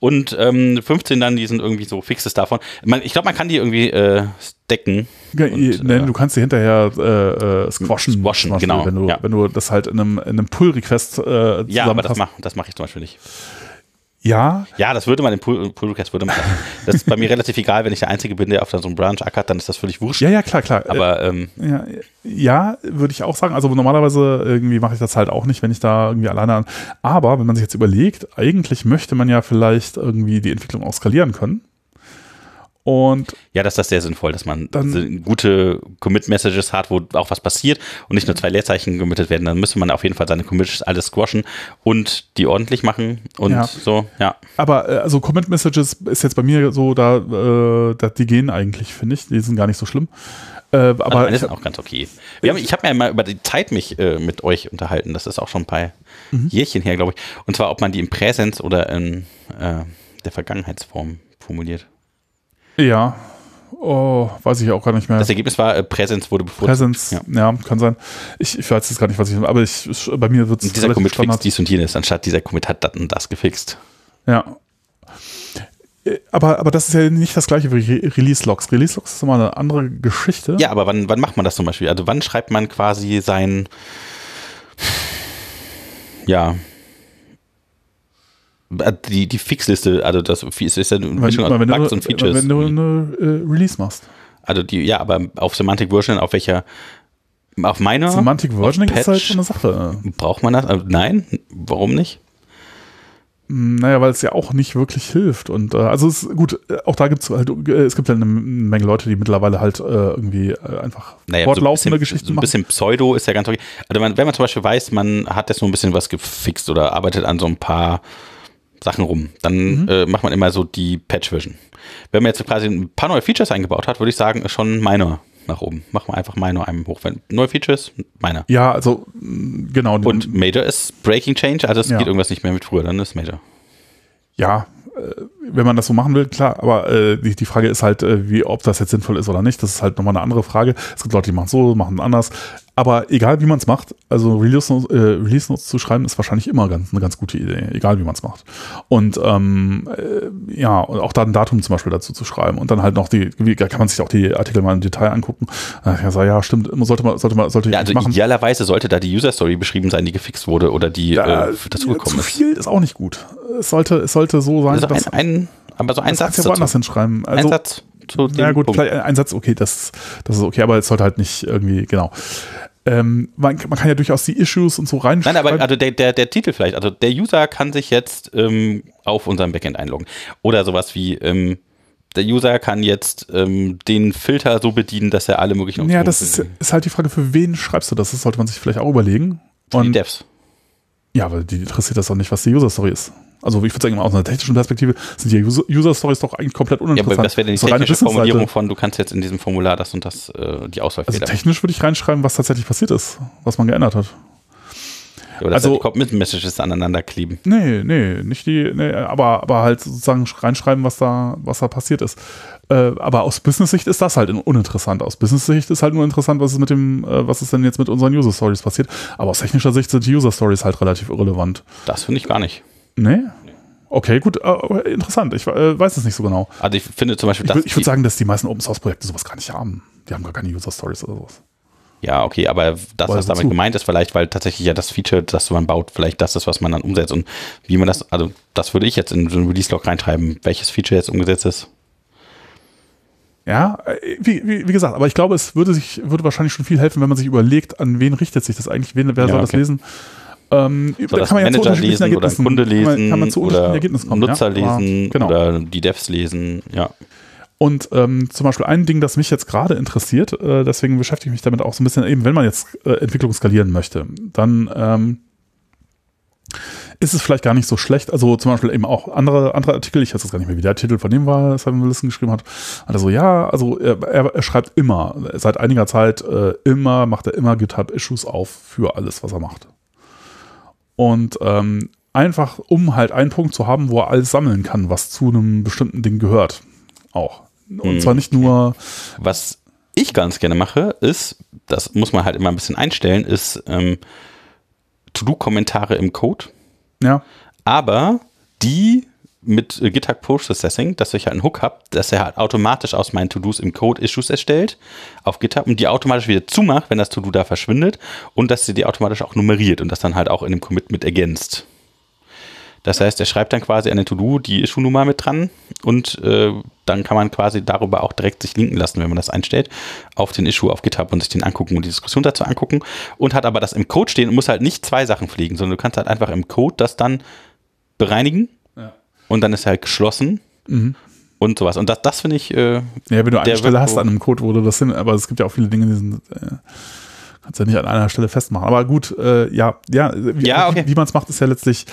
und ähm, 15 dann, die sind irgendwie so Fixes davon. Man, ich glaube, man kann die irgendwie äh, stacken. Ja, Und, ne, äh, du kannst dir hinterher äh, äh, squashen, Squashen, Beispiel, genau, wenn du, ja. wenn du das halt in einem, in einem Pull-Request äh, Ja, aber das mache das mach ich zum Beispiel nicht. Ja, Ja, das würde man im Request würde man. Das ist bei mir [laughs] relativ egal, wenn ich der Einzige bin, der auf so einem Branch ackert, dann ist das völlig wurscht. ja, ja, klar, klar. Äh, Aber ähm, Ja, ja würde ich auch sagen. Also normalerweise irgendwie mache ich das halt auch nicht, wenn ich da irgendwie alleine an. Aber wenn man sich jetzt überlegt, eigentlich möchte man ja vielleicht irgendwie die Entwicklung auch skalieren können. Und Ja, das ist das sehr sinnvoll, dass man Dann- gute Commit-Messages hat, wo auch was passiert und nicht nur zwei Leerzeichen committed werden. Dann müsste man auf jeden Fall seine Commits alles squashen und die ordentlich machen und Ja. so, ja. aber äh, also Comment Messages ist jetzt bei mir so, da, äh, da die gehen eigentlich, finde ich. Die sind gar nicht so schlimm. Äh, Aber aber ich, sind auch ganz okay. Haben, ich habe mir mal über die Zeit mich äh, mit euch unterhalten. Das ist auch schon ein paar Mhm. Jährchen her, glaube ich. Und zwar, ob man die im Präsens oder in äh, der Vergangenheitsform formuliert. Ja, oh, weiß ich auch gar nicht mehr. Das Ergebnis war, äh, Präsens wurde bevorzugt. Präsenz, Ja. ja. kann sein. Ich, ich weiß jetzt gar nicht, was ich, aber ich, bei mir wird es dieser Commit fixt dies und jenes, anstatt dieser Commit hat das und das gefixt. Ja. Äh, Aber, aber das ist ja nicht das gleiche wie Re Release-Logs. Release-Logs ist immer eine andere Geschichte. Ja, aber wann, wann macht man das zum Beispiel? Also wann schreibt man quasi sein, ja, die, die Fixliste, also das ist, ja eine Mischung aus wenn, Bugs du, und Features. wenn du eine äh, Release machst. Also die, ja, aber auf Semantic Version, auf welcher, auf meiner, Semantic Versioning Patch? ist halt so eine Sache. braucht man das? Also nein, warum nicht? Hm, Naja, weil es ja auch nicht wirklich hilft. Und äh, also es gut, äh, auch da gibt es halt, äh, es gibt ja eine Menge Leute, die mittlerweile halt äh, irgendwie äh, einfach Naja, fortlaufende so ein bisschen, Geschichten so ein machen. bisschen Pseudo ist ja ganz okay. Also man, wenn man zum Beispiel weiß, man hat jetzt so ein bisschen was gefixt oder arbeitet an so ein paar Sachen rum, dann Mhm. äh, macht man immer so die Patch-Vision. Wenn man jetzt quasi ein paar neue Features eingebaut hat, würde ich sagen, ist schon Minor nach oben. Machen wir einfach Minor einem hoch. Wenn neue Features, Minor. Ja, also mh, genau. Und Major ist Breaking Change, also es Ja. geht irgendwas nicht mehr mit früher, dann ist Major. ja, äh, wenn man das so machen will, klar, aber äh, die, die Frage ist halt, äh, wie, ob das jetzt sinnvoll ist oder nicht. Das ist halt nochmal eine andere Frage. Es gibt Leute, die machen so, machen anders. Aber egal wie man es macht, also Release Notes, äh, Release Notes zu schreiben, ist wahrscheinlich immer ganz, eine ganz gute Idee, egal wie man es macht. Und ähm, äh, ja, und auch da ein Datum zum Beispiel dazu zu schreiben und dann halt noch die, da kann man sich auch die Artikel mal im Detail angucken. Ja, so, ja stimmt, sollte man, sollte man, sollte ja, also machen. Idealerweise sollte da die User Story beschrieben sein, die gefixt wurde oder die ja, äh, dazugekommen ist. Zu viel ist auch nicht gut. Es sollte, es sollte so sein, also dass ein, ein, aber so ein Satz. Ja woanders hinschreiben. Also, ein Satz zu Ja gut, Punkt. vielleicht ein Satz, okay, das, das ist okay, aber es sollte halt nicht irgendwie, genau. Ähm, man, man, kann ja durchaus die Issues und so reinschreiben. Nein, aber also der, der, der Titel vielleicht, also der User kann sich jetzt ähm, auf unserem Backend einloggen. Oder sowas wie, ähm, der User kann jetzt ähm, den Filter so bedienen, dass er alle möglichen Ja, das ist, ist, halt die Frage, für wen schreibst du das? Das sollte man sich vielleicht auch überlegen. Für und, die Devs. Ja, aber die interessiert das auch nicht, was die User-Story ist. Also ich würde sagen, aus einer technischen Perspektive sind die User-Stories doch eigentlich komplett uninteressant. Ja, aber das wäre die technische Formulierung von, du kannst jetzt in diesem Formular das und das, äh, die Auswahl Also technisch würde ich reinschreiben, was tatsächlich passiert ist, was man geändert hat. Oder also, die Commit-Messages aneinander kleben. Nee, nee, nicht die, nee, aber, aber halt sozusagen reinschreiben, was da, was da passiert ist. Äh, aber aus Business-Sicht ist das halt uninteressant. Aus Business-Sicht ist halt nur interessant, was ist mit dem, äh, was ist denn jetzt mit unseren User-Stories passiert. Aber aus technischer Sicht sind die User-Stories halt relativ irrelevant. Das finde ich gar nicht. Nee? Okay, gut, äh, interessant. Ich äh, weiß es nicht so genau. Also ich finde zum Beispiel, ich, ich würde sagen, dass die meisten Open Source Projekte sowas gar nicht haben. Die haben gar keine User Stories oder sowas. Ja, okay, aber das, was damit zu. gemeint ist, vielleicht, weil tatsächlich ja das Feature, das man baut, vielleicht das ist, was man dann umsetzt und wie man das, also das würde ich jetzt in so einen Release-Log reintreiben, welches Feature jetzt umgesetzt ist. Ja, äh, wie, wie, wie, gesagt, aber ich glaube, es würde sich, würde wahrscheinlich schon viel helfen, wenn man sich überlegt, an wen richtet sich das eigentlich, wen, wer ja, soll okay. das lesen. Ähm, so da kann man Manager ja lesen oder Kunde lesen kann man, kann man zu oder kommen, Nutzer ja? lesen genau. oder die Devs lesen, ja. Und ähm, zum Beispiel ein Ding, das mich jetzt gerade interessiert, äh, deswegen beschäftige ich mich damit auch so ein bisschen, eben wenn man jetzt äh, Entwicklung skalieren möchte, dann ähm, ist es vielleicht gar nicht so schlecht. Also zum Beispiel eben auch andere, andere Artikel, ich weiß jetzt gar nicht mehr, wie der Titel von dem war, Simon Wilson geschrieben hat. Also ja, also er, er, schreibt immer, seit einiger Zeit äh, immer, macht er immer GitHub-Issues auf für alles, was er macht. Und ähm, einfach, um halt einen Punkt zu haben, wo er alles sammeln kann, was zu einem bestimmten Ding gehört. Auch. Und mhm. zwar nicht nur. Was ich ganz gerne mache, ist, das muss man halt immer ein bisschen einstellen, ist ähm, To-Do-Kommentare im Code. Ja. Aber die mit GitHub Processing, dass ich halt einen Hook habe, dass er halt automatisch aus meinen To-Dos im Code Issues erstellt auf GitHub und die automatisch wieder zumacht, wenn das To-Do da verschwindet und dass sie die automatisch auch nummeriert und das dann halt auch in dem Commit mit ergänzt. Das heißt, er schreibt dann quasi an den To-Do die Issue-Nummer mit dran und äh, dann kann man quasi darüber auch direkt sich linken lassen, wenn man das einstellt, auf den Issue auf GitHub und sich den angucken und die Diskussion dazu angucken und hat aber das im Code stehen und muss halt nicht zwei Sachen pflegen, sondern du kannst halt einfach im Code das dann bereinigen und dann ist er halt geschlossen. Mhm. Und sowas. Und das, das finde ich. Äh, ja, wenn du eine Stelle hast an einem Code, wo du das hin, aber es gibt ja auch viele Dinge, die sind. Äh, kannst ja nicht an einer Stelle festmachen. Aber gut, äh, ja, ja, wie, ja, okay. wie, wie man es macht, ist ja letztlich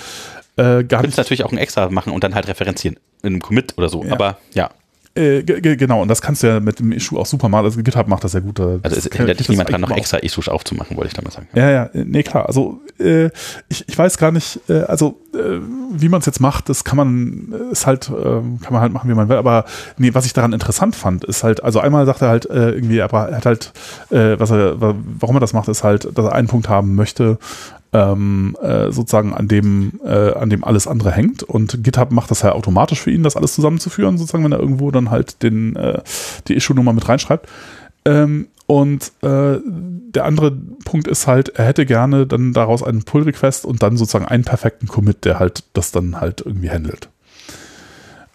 äh, gar nicht. Du natürlich auch ein extra machen und dann halt referenzieren in einem Commit oder so. Ja. Aber ja. Äh, genau, und das kannst du ja mit dem Issue auch super machen. Also GitHub macht das ja gut. Also es hindert dich niemand dran, noch extra Issues aufzumachen, wollte ich damit sagen. Ja, ja, nee, klar. Also äh, ich, ich weiß gar nicht, äh, also äh, wie man es jetzt macht, das kann man, ist halt, ähm, kann man halt machen, wie man will. Aber nee, was ich daran interessant fand, ist halt, also einmal sagt er halt äh, irgendwie, aber er hat halt, äh, was er, warum er das macht, ist halt, dass er einen Punkt haben möchte, ähm, äh, sozusagen an dem, äh, an dem alles andere hängt. Und GitHub macht das ja automatisch für ihn, das alles zusammenzuführen, sozusagen, wenn er irgendwo dann halt den, äh, die Issue-Nummer mit reinschreibt. Ähm, und äh, der andere Punkt ist halt, er hätte gerne dann daraus einen Pull-Request und dann sozusagen einen perfekten Commit, der halt das dann halt irgendwie handelt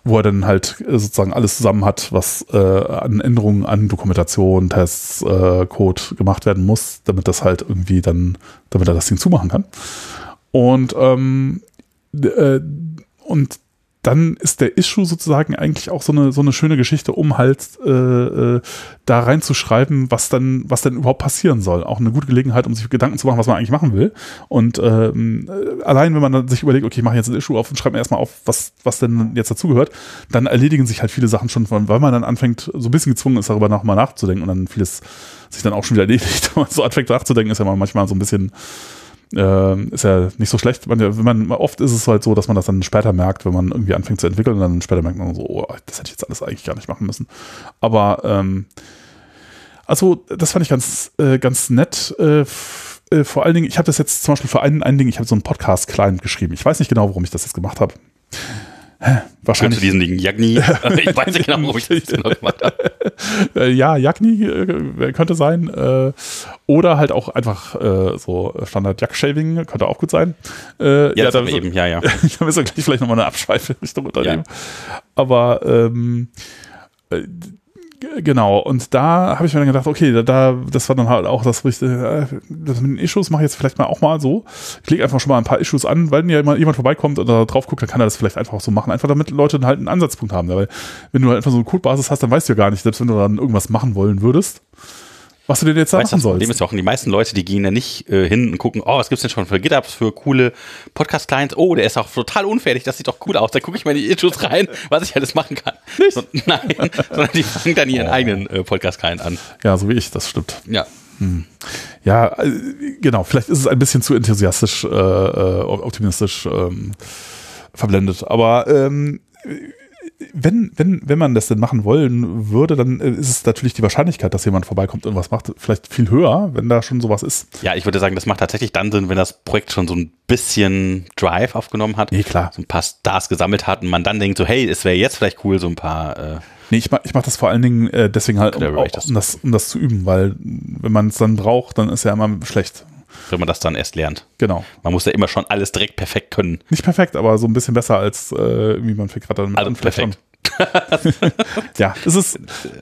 wo er dann halt äh, sozusagen alles zusammen hat, was äh, an Änderungen an Dokumentation, Tests, äh, Code gemacht werden muss, damit das halt irgendwie dann, damit er das Ding zumachen kann. Und ähm, äh, und dann ist der Issue sozusagen eigentlich auch so eine, so eine schöne Geschichte, um halt äh, äh, da reinzuschreiben, was dann, was denn überhaupt passieren soll. Auch eine gute Gelegenheit, um sich Gedanken zu machen, was man eigentlich machen will. Und ähm, äh, allein, wenn man dann sich überlegt, okay, ich mache jetzt ein Issue auf und schreibe mir erstmal auf, was, was denn jetzt dazugehört, dann erledigen sich halt viele Sachen schon, weil man dann anfängt, so ein bisschen gezwungen ist, darüber nochmal nachzudenken und dann vieles sich dann auch schon wieder erledigt. [laughs] Wenn so anfängt nachzudenken, ist ja manchmal so ein bisschen äh, ist ja nicht so schlecht. Man, wenn man, oft ist es halt so, dass man das dann später merkt, wenn man irgendwie anfängt zu entwickeln und dann später merkt man so, oh, das hätte ich jetzt alles eigentlich gar nicht machen müssen. Aber ähm, Also, das fand ich ganz, äh, ganz nett. Äh, äh, vor allen Dingen, ich habe das jetzt zum Beispiel für einen, ein Ding, ich habe so einen Podcast-Client geschrieben. Ich weiß nicht genau, warum ich das jetzt gemacht habe. Wahrscheinlich. zu diesen Dingen. Jagni. [laughs] ich weiß nicht genau, warum ich das genau gemacht habe. [laughs] Äh, ja, Jagni äh, könnte sein. Äh, oder halt auch einfach äh, so Standard Jack-Shaving könnte auch gut sein. Äh, Ja, da, wir eben. Ja, ja. [laughs] da müssen wir gleich vielleicht nochmal eine Abschweife Richtung Unternehmen. Aber ähm, äh, genau, und da habe ich mir dann gedacht, okay, da, da, das war dann halt auch das, ich, äh, das mit den Issues mache ich jetzt vielleicht mal auch mal so. Ich lege einfach schon mal ein paar Issues an, weil mir mal jemand vorbeikommt und da drauf guckt, dann kann er das vielleicht einfach auch so machen. Einfach damit Leute dann halt einen Ansatzpunkt haben. Weil wenn du halt einfach so eine Codebasis hast, dann weißt du ja gar nicht, selbst wenn du dann irgendwas machen wollen würdest, was du denn jetzt da Weißt machen das Problem sollst. ist ja auch, die meisten Leute, die gehen ja nicht äh, hin und gucken, oh, was gibt's denn schon für GitHubs, für coole Podcast-Clients? Oh, der ist auch total unfertig, das sieht doch cool aus. Da gucke ich mal in die Issues rein, was ich alles machen kann. So, nein, [laughs] sondern die fangen dann ihren eigenen äh, Podcast-Client an. Ja, so wie ich, das stimmt. Ja. Ja, äh, genau. Vielleicht ist es ein bisschen zu enthusiastisch, äh, äh, optimistisch ähm, verblendet. Aber ähm, wenn, wenn, wenn man das denn machen wollen würde, dann äh, ist es natürlich die Wahrscheinlichkeit, dass jemand vorbeikommt und was macht, vielleicht viel höher, wenn da schon sowas ist. Ja, ich würde sagen, das macht tatsächlich dann Sinn, wenn das Projekt schon so ein bisschen Drive aufgenommen hat. Nee, klar. So ein paar Stars gesammelt hat und man dann denkt so, hey, es wäre jetzt vielleicht cool, so ein paar, äh, Nee, ich mach, ich mach das vor allen Dingen äh, deswegen halt, um, um, das, um das zu üben, weil wenn man es dann braucht, dann ist ja immer schlecht. Wenn man das dann erst lernt. Genau. Man muss ja immer schon alles direkt perfekt können. Nicht perfekt, aber so ein bisschen besser als äh, irgendwie man gerade dann Also perfekt. [laughs] Ja, es ist,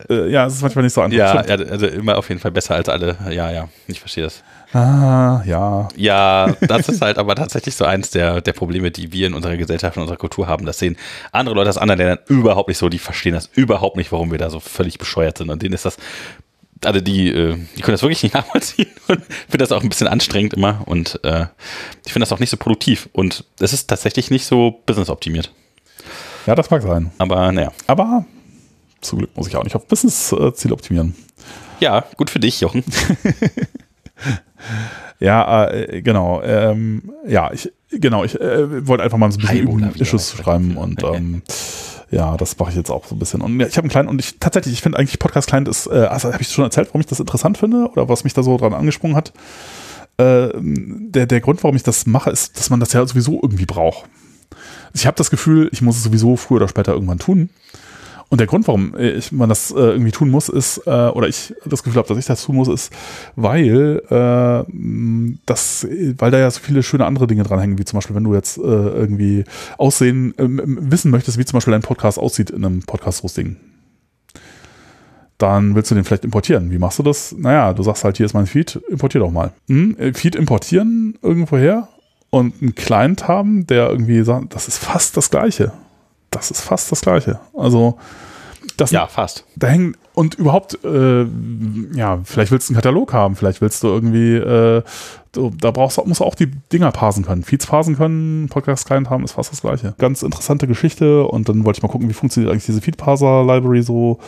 äh, ja, es ist manchmal nicht so einfach. Ja, also immer auf jeden Fall besser als alle. Ja, ja, ich verstehe das. Ah, ja. Ja, das ist halt aber tatsächlich so eins der, der Probleme, die wir in unserer Gesellschaft, in unserer Kultur haben. Das sehen andere Leute aus anderen Ländern überhaupt nicht so. Die verstehen das überhaupt nicht, warum wir da so völlig bescheuert sind. Und denen ist das, also die, äh, die können das wirklich nicht [laughs] nachvollziehen und finde das auch ein bisschen anstrengend immer. Und äh, ich finde das auch nicht so produktiv. Und es ist tatsächlich nicht so businessoptimiert. Ja, das mag sein. Aber naja. Aber zum Glück muss ich auch nicht auf Business-Ziel optimieren. Ja, gut für dich, Jochen. [laughs] Ja, äh, genau. Ähm, ja, ich, genau, ich äh, wollte einfach mal so ein bisschen Heibola üben, wieder Issues schreiben und [laughs] ähm, ja, das mache ich jetzt auch so ein bisschen. Und ich habe einen kleinen, und ich tatsächlich, ich finde eigentlich Podcast-Client ist, äh, also habe ich schon erzählt, warum ich das interessant finde oder was mich da so dran angesprungen hat. Äh, der, der Grund, warum ich das mache, ist, dass man das ja sowieso irgendwie braucht. Ich habe das Gefühl, ich muss es sowieso früher oder später irgendwann tun. Und der Grund, warum ich, man das äh, irgendwie tun muss, ist, äh, oder ich das Gefühl habe, dass ich das tun muss, ist, weil äh, das, weil da ja so viele schöne andere Dinge dranhängen, wie zum Beispiel, wenn du jetzt äh, irgendwie aussehen, ähm, wissen möchtest, wie zum Beispiel dein Podcast aussieht in einem Podcast-Hosting. Dann willst du den vielleicht importieren. Wie machst du das? Naja, du sagst halt, hier ist mein Feed, importier doch mal. Hm, äh, Feed importieren irgendwoher und einen Client haben, der irgendwie sagt, das ist fast das Gleiche. Das ist fast das Gleiche. Also, das Ja, fast. da hängen und überhaupt, äh, ja, vielleicht willst du einen Katalog haben, vielleicht willst du irgendwie, äh, du, da brauchst du, musst du auch die Dinger parsen können. Feeds parsen können, Podcast Client haben, ist fast das gleiche. Ganz interessante Geschichte und dann wollte ich mal gucken, wie funktioniert eigentlich diese Feed-Parser-Library so,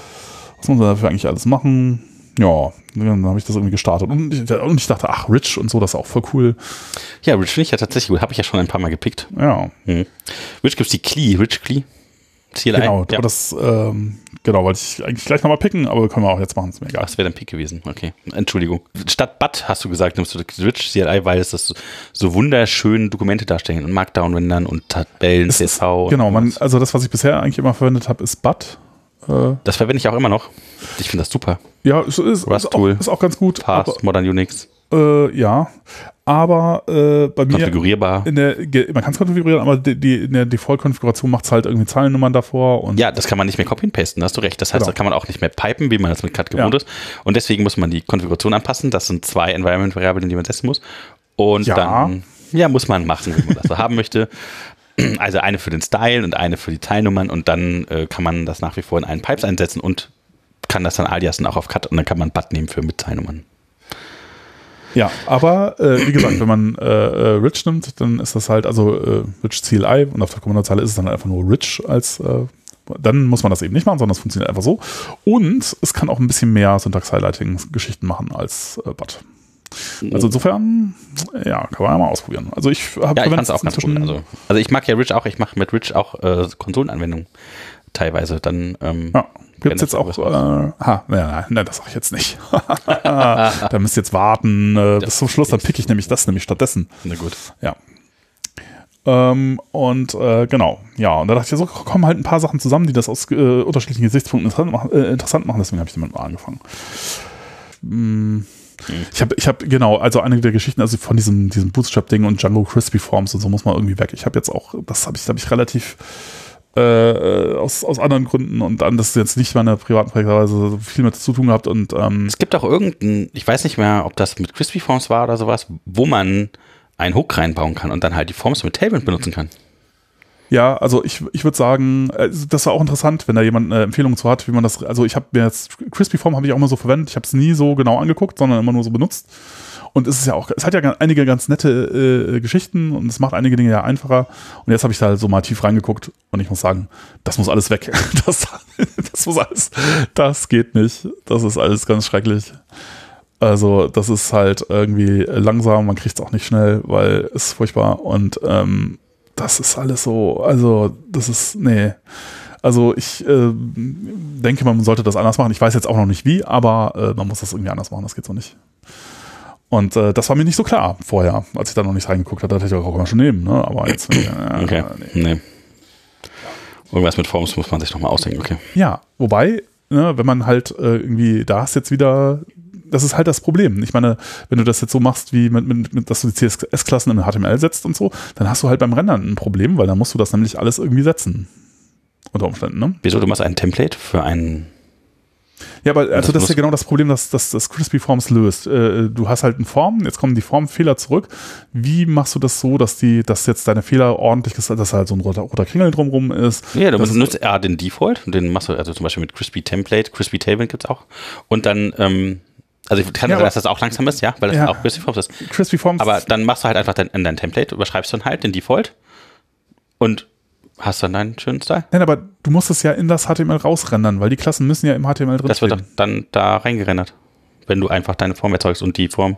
was muss man dafür eigentlich alles machen. Ja, dann habe ich das irgendwie gestartet. Und ich, und ich dachte, ach, Rich und so, das ist auch voll cool. Ja, Rich finde ich ja tatsächlich gut. Habe ich ja schon ein paar Mal gepickt. Ja, Mhm. Rich gibt es die Klee, Rich Klee. CLI. genau. ja. Aber das, ähm, genau, wollte ich eigentlich gleich nochmal picken, aber können wir auch jetzt machen, ist mir egal. Das wäre dein Pick gewesen. Okay. Entschuldigung. Statt BAT hast du gesagt, nimmst du Rich CLI, weil es das so, wunderschön Dokumente darstellen und Markdown-Rendern und Tabellen, ist- CSV. und Genau, man, also das, was ich bisher eigentlich immer verwendet habe, ist BUT. Äh, Das verwende ich auch immer noch. Ich finde das super. ja, ist, ist, ist, auch, ist auch ganz gut. Fast, Modern Unix, Aber, äh, ja, aber äh, bei mir konfigurierbar. der, man kann es konfigurieren, aber die, die, in der Default-Konfiguration macht es halt irgendwie Zahlennummern davor und Ja, das kann man nicht mehr copy and pasten, hast du recht. Das heißt, Genau. da kann man auch nicht mehr pipen, wie man das mit CAD gewohnt Ja. ist. Und deswegen muss man die Konfiguration anpassen. Das sind zwei Environment-Variablen, die man setzen muss. Und Ja. dann ja, muss man machen, wie man das so haben möchte. [laughs] Also eine für den Style und eine für die Teilnummern und dann äh, kann man das nach wie vor in einen Pipes einsetzen und kann das dann aliasen auch auf Cut und dann kann man BAT nehmen für mit Teilnummern. Ja, aber äh, wie gesagt, wenn man äh, äh, Rich nimmt, dann ist das halt, also äh, Rich CLI und auf der Kommandozeile ist es dann einfach nur Rich als, äh, dann muss man das eben nicht machen, sondern es funktioniert einfach so. Und es kann auch ein bisschen mehr Syntax-Highlighting-Geschichten machen als äh, BUT. Also insofern, ja, kann man ja mal ausprobieren. Also ich habe Ja, ich es auch ganz gut. Also, also ich mag ja Rich auch, ich mache mit Rich auch äh, Konsolenanwendungen. teilweise dann. Ähm, Ja. Gibt es jetzt auch, äh, ha, nein, nein, das sag ich jetzt nicht. [laughs] da müsst ihr jetzt warten äh, bis zum Schluss, dann pick ich nämlich das nämlich stattdessen. Na gut. Ja. Ähm, und äh, genau, ja, und da dachte ich, so kommen halt ein paar Sachen zusammen, die das aus äh, unterschiedlichen Gesichtspunkten äh, interessant machen, deswegen habe ich damit mal angefangen. Hm. Ich habe, ich habe, genau, also einige der Geschichten, also von diesem, diesem Bootstrap-Ding und Django Crispy Forms und so muss man irgendwie weg. Ich habe jetzt auch, das habe ich, habe ich relativ äh, aus, aus anderen Gründen und dann, das ist jetzt nicht meine privaten Projekte, also viel mit zu tun gehabt und ähm, Es gibt auch irgendein, ich weiß nicht mehr, ob das mit Crispy Forms war oder sowas, wo man einen Hook reinbauen kann und dann halt die Forms mit Tailwind benutzen kann. Ja, also ich, ich würde sagen, äh, das war auch interessant, wenn da jemand eine Empfehlung zu hat, wie man das, also ich habe mir jetzt, Crispy Form habe ich auch mal so verwendet, ich habe es nie so genau angeguckt, sondern immer nur so benutzt. Und es ist ja auch, es hat ja einige ganz nette äh, Geschichten und es macht einige Dinge ja einfacher. Und jetzt habe ich da so mal tief reingeguckt und ich muss sagen, das muss alles weg. [laughs] Das, das muss alles, das geht nicht. Das ist alles ganz schrecklich. Also, das ist halt irgendwie langsam, man kriegt es auch nicht schnell, weil es ist furchtbar. Und ähm, das ist alles so, also, das ist, nee. Also, ich äh, denke, man sollte das anders machen. Ich weiß jetzt auch noch nicht wie, aber äh, man muss das irgendwie anders machen, das geht so nicht. Und äh, das war mir nicht so klar vorher, als ich da noch nicht reingeguckt hatte, dachte ich, auch kann man schon nehmen, ne? Aber jetzt, äh, [clears throat] Okay. nee. Nee. Irgendwas mit Forms muss man sich nochmal ausdenken, okay. Ja, wobei, ne, wenn man halt äh, irgendwie, da hast jetzt wieder, das ist halt das Problem. Ich meine, wenn du das jetzt so machst, wie mit, mit, mit dass du die CSS-Klassen in HTML setzt und so, dann hast du halt beim Rendern ein Problem, weil dann musst du das nämlich alles irgendwie setzen. Unter Umständen, ne? Wieso, du machst ein Template für einen. Ja, aber also das ist ja genau das Problem, dass das, das Crispy Forms löst. Äh, du hast halt eine Form, jetzt kommen die Formfehler zurück. Wie machst du das so, dass die, dass jetzt deine Fehler ordentlich, dass halt so ein roter, roter Kringel drumrum ist? Ja, du Das benutzt ja den Default, und den machst du also zum Beispiel mit Crispy Template, Crispy Tailwind gibt's auch. Und dann, ähm, also ich kann Ja, sagen, aber- dass das auch langsam ist, ja, weil das Ja. auch Crispy Forms ist. Crispy Forms. Aber dann machst du halt einfach dein, in dein Template, überschreibst dann halt den Default und hast dann deinen schönen Style. Nein, aber du musst es ja in das HTML rausrendern, weil die Klassen müssen ja im HTML drin Das wird doch dann da reingerendert, wenn du einfach deine Form erzeugst und die Form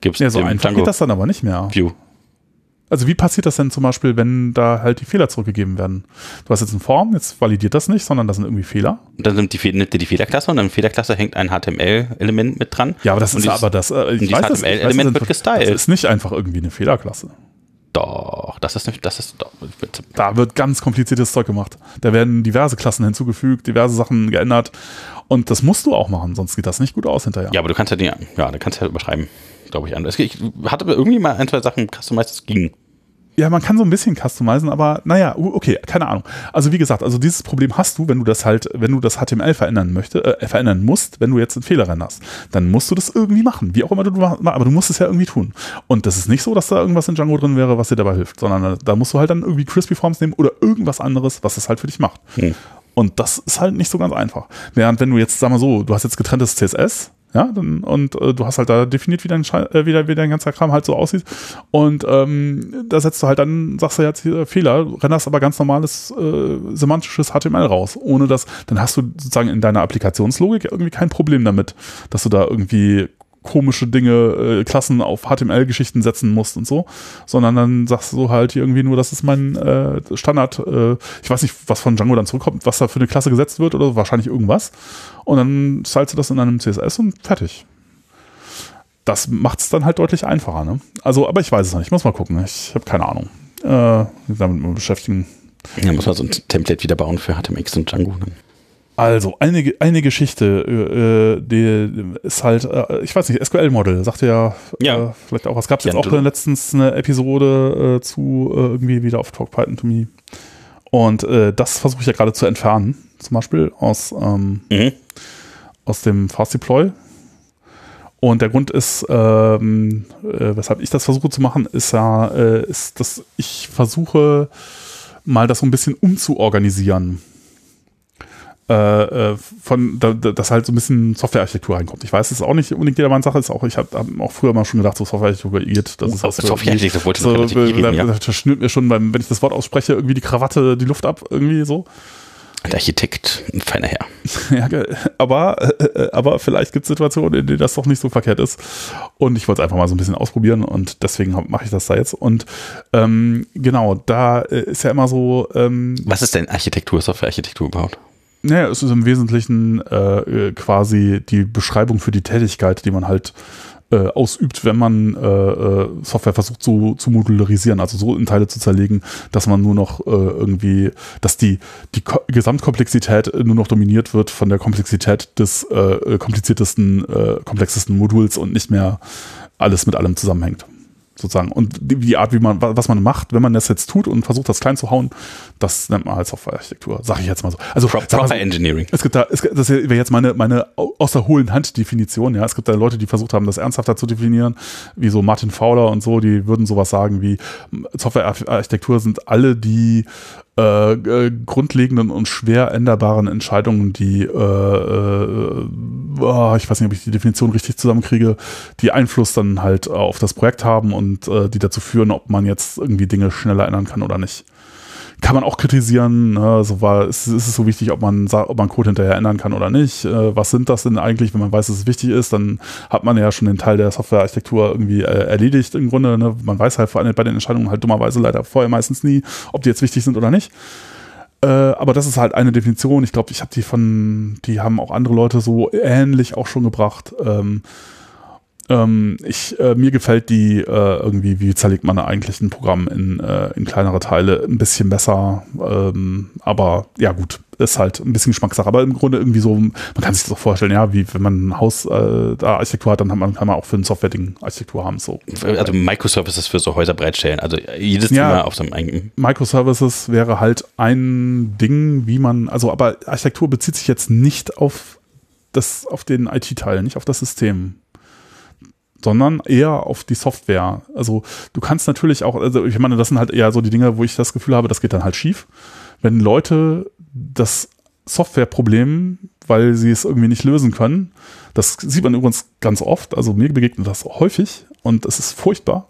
gibst Ja, so einfach Django geht das dann aber nicht mehr. View. Also wie passiert das denn zum Beispiel, wenn da halt die Fehler zurückgegeben werden? Du hast jetzt eine Form, jetzt validiert das nicht, sondern da sind irgendwie Fehler. Und dann nimmt die, nimmt die Fehlerklasse und in der Fehlerklasse hängt ein HTML-Element mit dran. Ja, aber das ist dieses- aber das. Äh, ich weiß das, HTML-Element das- wird gestylt. Das ist nicht einfach irgendwie eine Fehlerklasse. Doch, das ist nicht, das ist doch. Da wird ganz kompliziertes Zeug gemacht. Da werden diverse Klassen hinzugefügt, diverse Sachen geändert. Und das musst du auch machen, sonst geht das nicht gut aus hinterher. Ja, aber du kannst ja den, ja, du kannst ja überschreiben, glaube ich. an. Ich hatte irgendwie mal ein, zwei Sachen customized, das ging. Ja, man kann so ein bisschen customizen, aber naja, okay, keine Ahnung. Also wie gesagt, also dieses Problem hast du, wenn du das halt, wenn du das HTML verändern möchte, äh, verändern musst, wenn du jetzt einen Fehler renderst, dann musst du das irgendwie machen, wie auch immer du machst, aber du musst es ja irgendwie tun. Und das ist nicht so, dass da irgendwas in Django drin wäre, was dir dabei hilft, sondern da musst du halt dann irgendwie Crispy Forms nehmen oder irgendwas anderes, was das halt für dich macht. Hm. Und das ist halt nicht so ganz einfach. Während wenn du jetzt, sag mal so, du hast jetzt getrenntes CSS, ja, dann, und äh, du hast halt da definiert, wie dein, äh, wie, wie dein ganzer Kram halt so aussieht. Und ähm, da setzt du halt dann, sagst du jetzt hier Fehler, renderst aber ganz normales äh, semantisches HTML raus. Ohne das, dann hast du sozusagen in deiner Applikationslogik irgendwie kein Problem damit, dass du da irgendwie komische Dinge, äh, Klassen auf HTML-Geschichten setzen musst und so, sondern dann sagst du halt irgendwie nur, das ist mein äh, Standard, äh, ich weiß nicht, was von Django dann zurückkommt, was da für eine Klasse gesetzt wird oder wahrscheinlich irgendwas und dann stylst du das in einem CSS und fertig. Das macht es dann halt deutlich einfacher, ne? Also, aber ich weiß es nicht, ich muss mal gucken, ich habe keine Ahnung. Äh, damit mal beschäftigen. Ja, muss man so ein Template wieder bauen für HTMX und Django. Dann. Also, eine, eine Geschichte, äh, die ist halt, äh, ich weiß nicht, SQL-Model, sagt ja, Ja. Äh, vielleicht auch, es gab jetzt Ja, auch letztens eine Episode äh, zu äh, irgendwie wieder auf Talk Python to Me. Und äh, das versuche ich ja gerade zu entfernen, zum Beispiel aus, ähm, Mhm. aus dem Fast Deploy. Und der Grund ist, ähm, äh, weshalb ich das versuche zu machen, ist ja, ist, dass ich versuche, mal das so ein bisschen umzuorganisieren. Äh, äh, von, da, da, dass halt so ein bisschen Softwarearchitektur reinkommt. Ich weiß, das ist auch nicht unbedingt jedermanns Sache, ist auch, ich habe hab auch früher mal schon gedacht, so Softwarearchitektur irrt. Das ist was Softwarearchitektur wollte so, da, irritieren, ja. da schnürt mir schon beim, wenn ich das Wort ausspreche, irgendwie die Krawatte die Luft ab, irgendwie so. Der Architekt, ein feiner Herr. [laughs] ja, aber, äh, aber vielleicht gibt es Situationen, in denen das doch nicht so verkehrt ist. Und ich wollte es einfach mal so ein bisschen ausprobieren und deswegen mache ich das da jetzt. Und ähm, genau, da äh, ist ja immer so. Ähm, Was ist denn Architektur, Software-Architektur überhaupt? Naja, es ist im Wesentlichen äh, quasi die Beschreibung für die Tätigkeit, die man halt äh, ausübt, wenn man äh, äh, Software versucht zu, zu modularisieren, also so in Teile zu zerlegen, dass man nur noch äh, irgendwie, dass die, die Gesamtkomplexität nur noch dominiert wird von der Komplexität des äh, kompliziertesten, äh, komplexesten Moduls und nicht mehr alles mit allem zusammenhängt sozusagen. Und die, die, Art, wie man, was man macht, wenn man das jetzt tut und versucht, das klein zu hauen, das nennt man halt Softwarearchitektur, sag ich jetzt mal so. Also Pro Proper so, Engineering. Es gibt da, es, das wäre jetzt meine, meine aus der hohlen Hand Definition, ja. Es gibt da Leute, die versucht haben, das ernsthafter zu definieren, wie so Martin Fowler und so, die würden sowas sagen wie Softwarearchitektur sind alle die äh, äh, grundlegenden und schwer änderbaren Entscheidungen, die, äh, äh, oh, ich weiß nicht, ob ich die Definition richtig zusammenkriege, die Einfluss dann halt auf das Projekt haben und äh, die dazu führen, ob man jetzt irgendwie Dinge schneller ändern kann oder nicht kann man auch kritisieren. Ne? Also war, ist, ist es so wichtig, ob man ob man Code hinterher ändern kann oder nicht. Äh, was sind das denn eigentlich, wenn man weiß, dass es wichtig ist, dann hat man ja schon den Teil der Softwarearchitektur irgendwie äh, erledigt im Grunde. Ne? Man weiß halt vor allem bei den Entscheidungen halt dummerweise leider vorher meistens nie, ob die jetzt wichtig sind oder nicht. Äh, aber das ist halt eine Definition. Ich glaube, ich habe die von, die haben auch andere Leute so ähnlich auch schon gebracht. Ähm, ähm, ich, äh, mir gefällt die äh, irgendwie, wie zerlegt man eigentlich ein Programm in, äh, in kleinere Teile, ein bisschen besser. Ähm, aber ja, gut, ist halt ein bisschen Geschmackssache. Aber im Grunde irgendwie so, man kann sich das auch vorstellen, ja, wie wenn man ein Haus äh, da Architektur hat, dann hat man, kann man auch für ein Software-Ding Architektur haben. So. Also Microservices für so Häuser bereitstellen. Also jedes ja, Thema auf seinem eigenen. Microservices wäre halt ein Ding, wie man, also aber Architektur bezieht sich jetzt nicht auf das, auf den IT-Teil, nicht auf das System sondern eher auf die Software. Also du kannst natürlich auch, also ich meine, das sind halt eher so die Dinge, wo ich das Gefühl habe, das geht dann halt schief. Wenn Leute das Softwareproblem, weil sie es irgendwie nicht lösen können, das sieht man übrigens ganz oft, also mir begegnet das häufig und es ist furchtbar.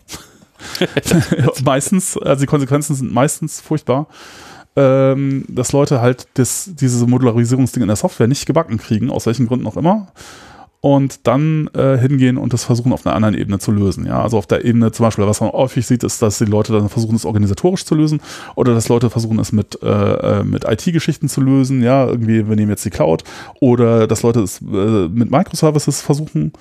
[laughs] meistens, also die Konsequenzen sind meistens furchtbar, ähm, dass Leute halt das, diese Modularisierungsdinge in der Software nicht gebacken kriegen, aus welchen Gründen auch immer und dann äh, hingehen und das versuchen auf einer anderen Ebene zu lösen. Ja, also auf der Ebene zum Beispiel, was man häufig sieht, ist, dass die Leute dann versuchen, es organisatorisch zu lösen oder dass Leute versuchen, es mit, äh, äh mit IT-Geschichten zu lösen. Ja, irgendwie, wir nehmen jetzt die Cloud oder dass Leute es äh, mit Microservices versuchen.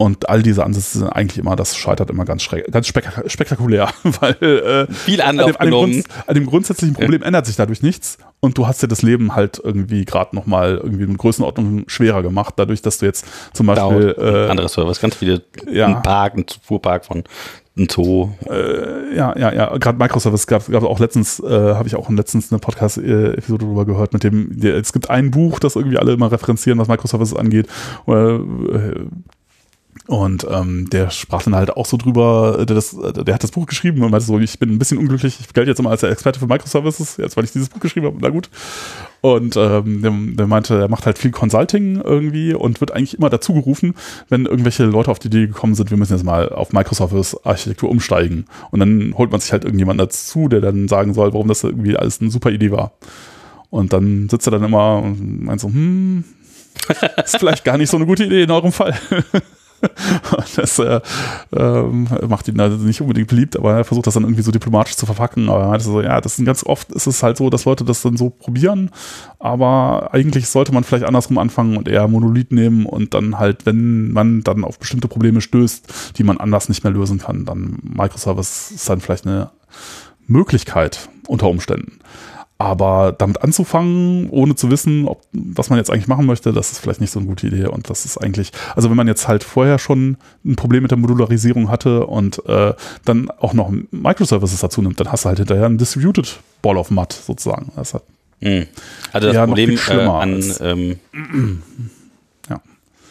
Und all diese Ansätze sind eigentlich immer, das scheitert immer ganz, ganz spek spektakulär, [laughs] weil äh, Viel an, dem, an, dem an dem grundsätzlichen Problem ändert sich dadurch nichts und du hast dir das Leben halt irgendwie gerade nochmal irgendwie in Größenordnung schwerer gemacht, dadurch, dass du jetzt zum Beispiel äh, andere Servers, ganz viele ja, ein Park, ein Fuhrpark von ein Zoo. Äh, ja, ja, ja. Gerade Microservice gab es auch letztens, äh, habe ich auch letztens eine Podcast-Episode darüber gehört, mit dem, der, es gibt ein Buch, das irgendwie alle immer referenzieren, was Microservices angeht. Äh, und ähm, der sprach dann halt auch so drüber, der, das, der hat das Buch geschrieben und meinte so, ich bin ein bisschen unglücklich, ich gelte jetzt immer als der Experte für Microservices, jetzt weil ich dieses Buch geschrieben habe, na gut. Und ähm, der, der meinte, er macht halt viel Consulting irgendwie und wird eigentlich immer dazu gerufen, wenn irgendwelche Leute auf die Idee gekommen sind, wir müssen jetzt mal auf Microservice-Architektur umsteigen. Und dann holt man sich halt irgendjemanden dazu, der dann sagen soll, warum das irgendwie alles eine super Idee war. Und dann sitzt er dann immer und meint so, hm, [laughs] ist vielleicht gar nicht so eine gute Idee in eurem Fall. [laughs] [laughs] das äh, ähm, macht ihn also nicht unbedingt beliebt, aber er versucht das dann irgendwie so diplomatisch zu verpacken. Aber er meinte so, ja, das sind ganz oft ist es halt so, dass Leute das dann so probieren, aber eigentlich sollte man vielleicht andersrum anfangen und eher Monolith nehmen und dann halt, wenn man dann auf bestimmte Probleme stößt, die man anders nicht mehr lösen kann, dann Microservice ist dann vielleicht eine Möglichkeit unter Umständen. Aber damit anzufangen, ohne zu wissen, ob, was man jetzt eigentlich machen möchte, das ist vielleicht nicht so eine gute Idee. Und das ist eigentlich, also wenn man jetzt halt vorher schon ein Problem mit der Modularisierung hatte und äh, dann auch noch Microservices dazu nimmt, dann hast du halt hinterher ein Distributed Ball of Mud sozusagen. Das hat mhm. Also das Problem äh, an ähm, [clears throat] ja.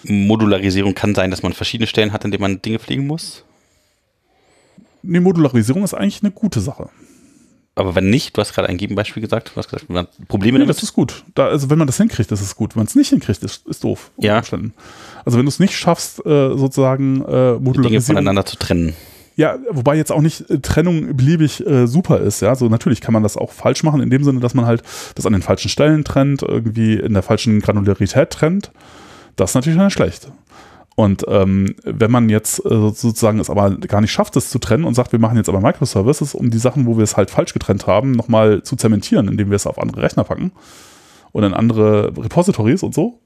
Modularisierung kann sein, dass man verschiedene Stellen hat, in denen man Dinge pflegen muss. Nee, Modularisierung ist eigentlich eine gute Sache. Aber wenn nicht, du hast gerade ein Gegenbeispiel gesagt, du hast gesagt, man hat Probleme nee, damit. das ist gut. Da, also wenn man das hinkriegt, das ist gut. Wenn man es nicht hinkriegt, ist, ist doof. Ja. Also wenn du es nicht schaffst, äh, sozusagen äh. Dinge voneinander zu trennen. Ja, wobei jetzt auch nicht äh, Trennung beliebig äh, super ist, ja. So natürlich kann man das auch falsch machen, in dem Sinne, dass man halt das an den falschen Stellen trennt, irgendwie in der falschen Granularität trennt. Das ist natürlich dann schlecht. Und ähm, wenn man jetzt äh, sozusagen es aber gar nicht schafft, es zu trennen und sagt, wir machen jetzt aber Microservices, um die Sachen, wo wir es halt falsch getrennt haben, nochmal zu zementieren, indem wir es auf andere Rechner packen oder in andere Repositories und so,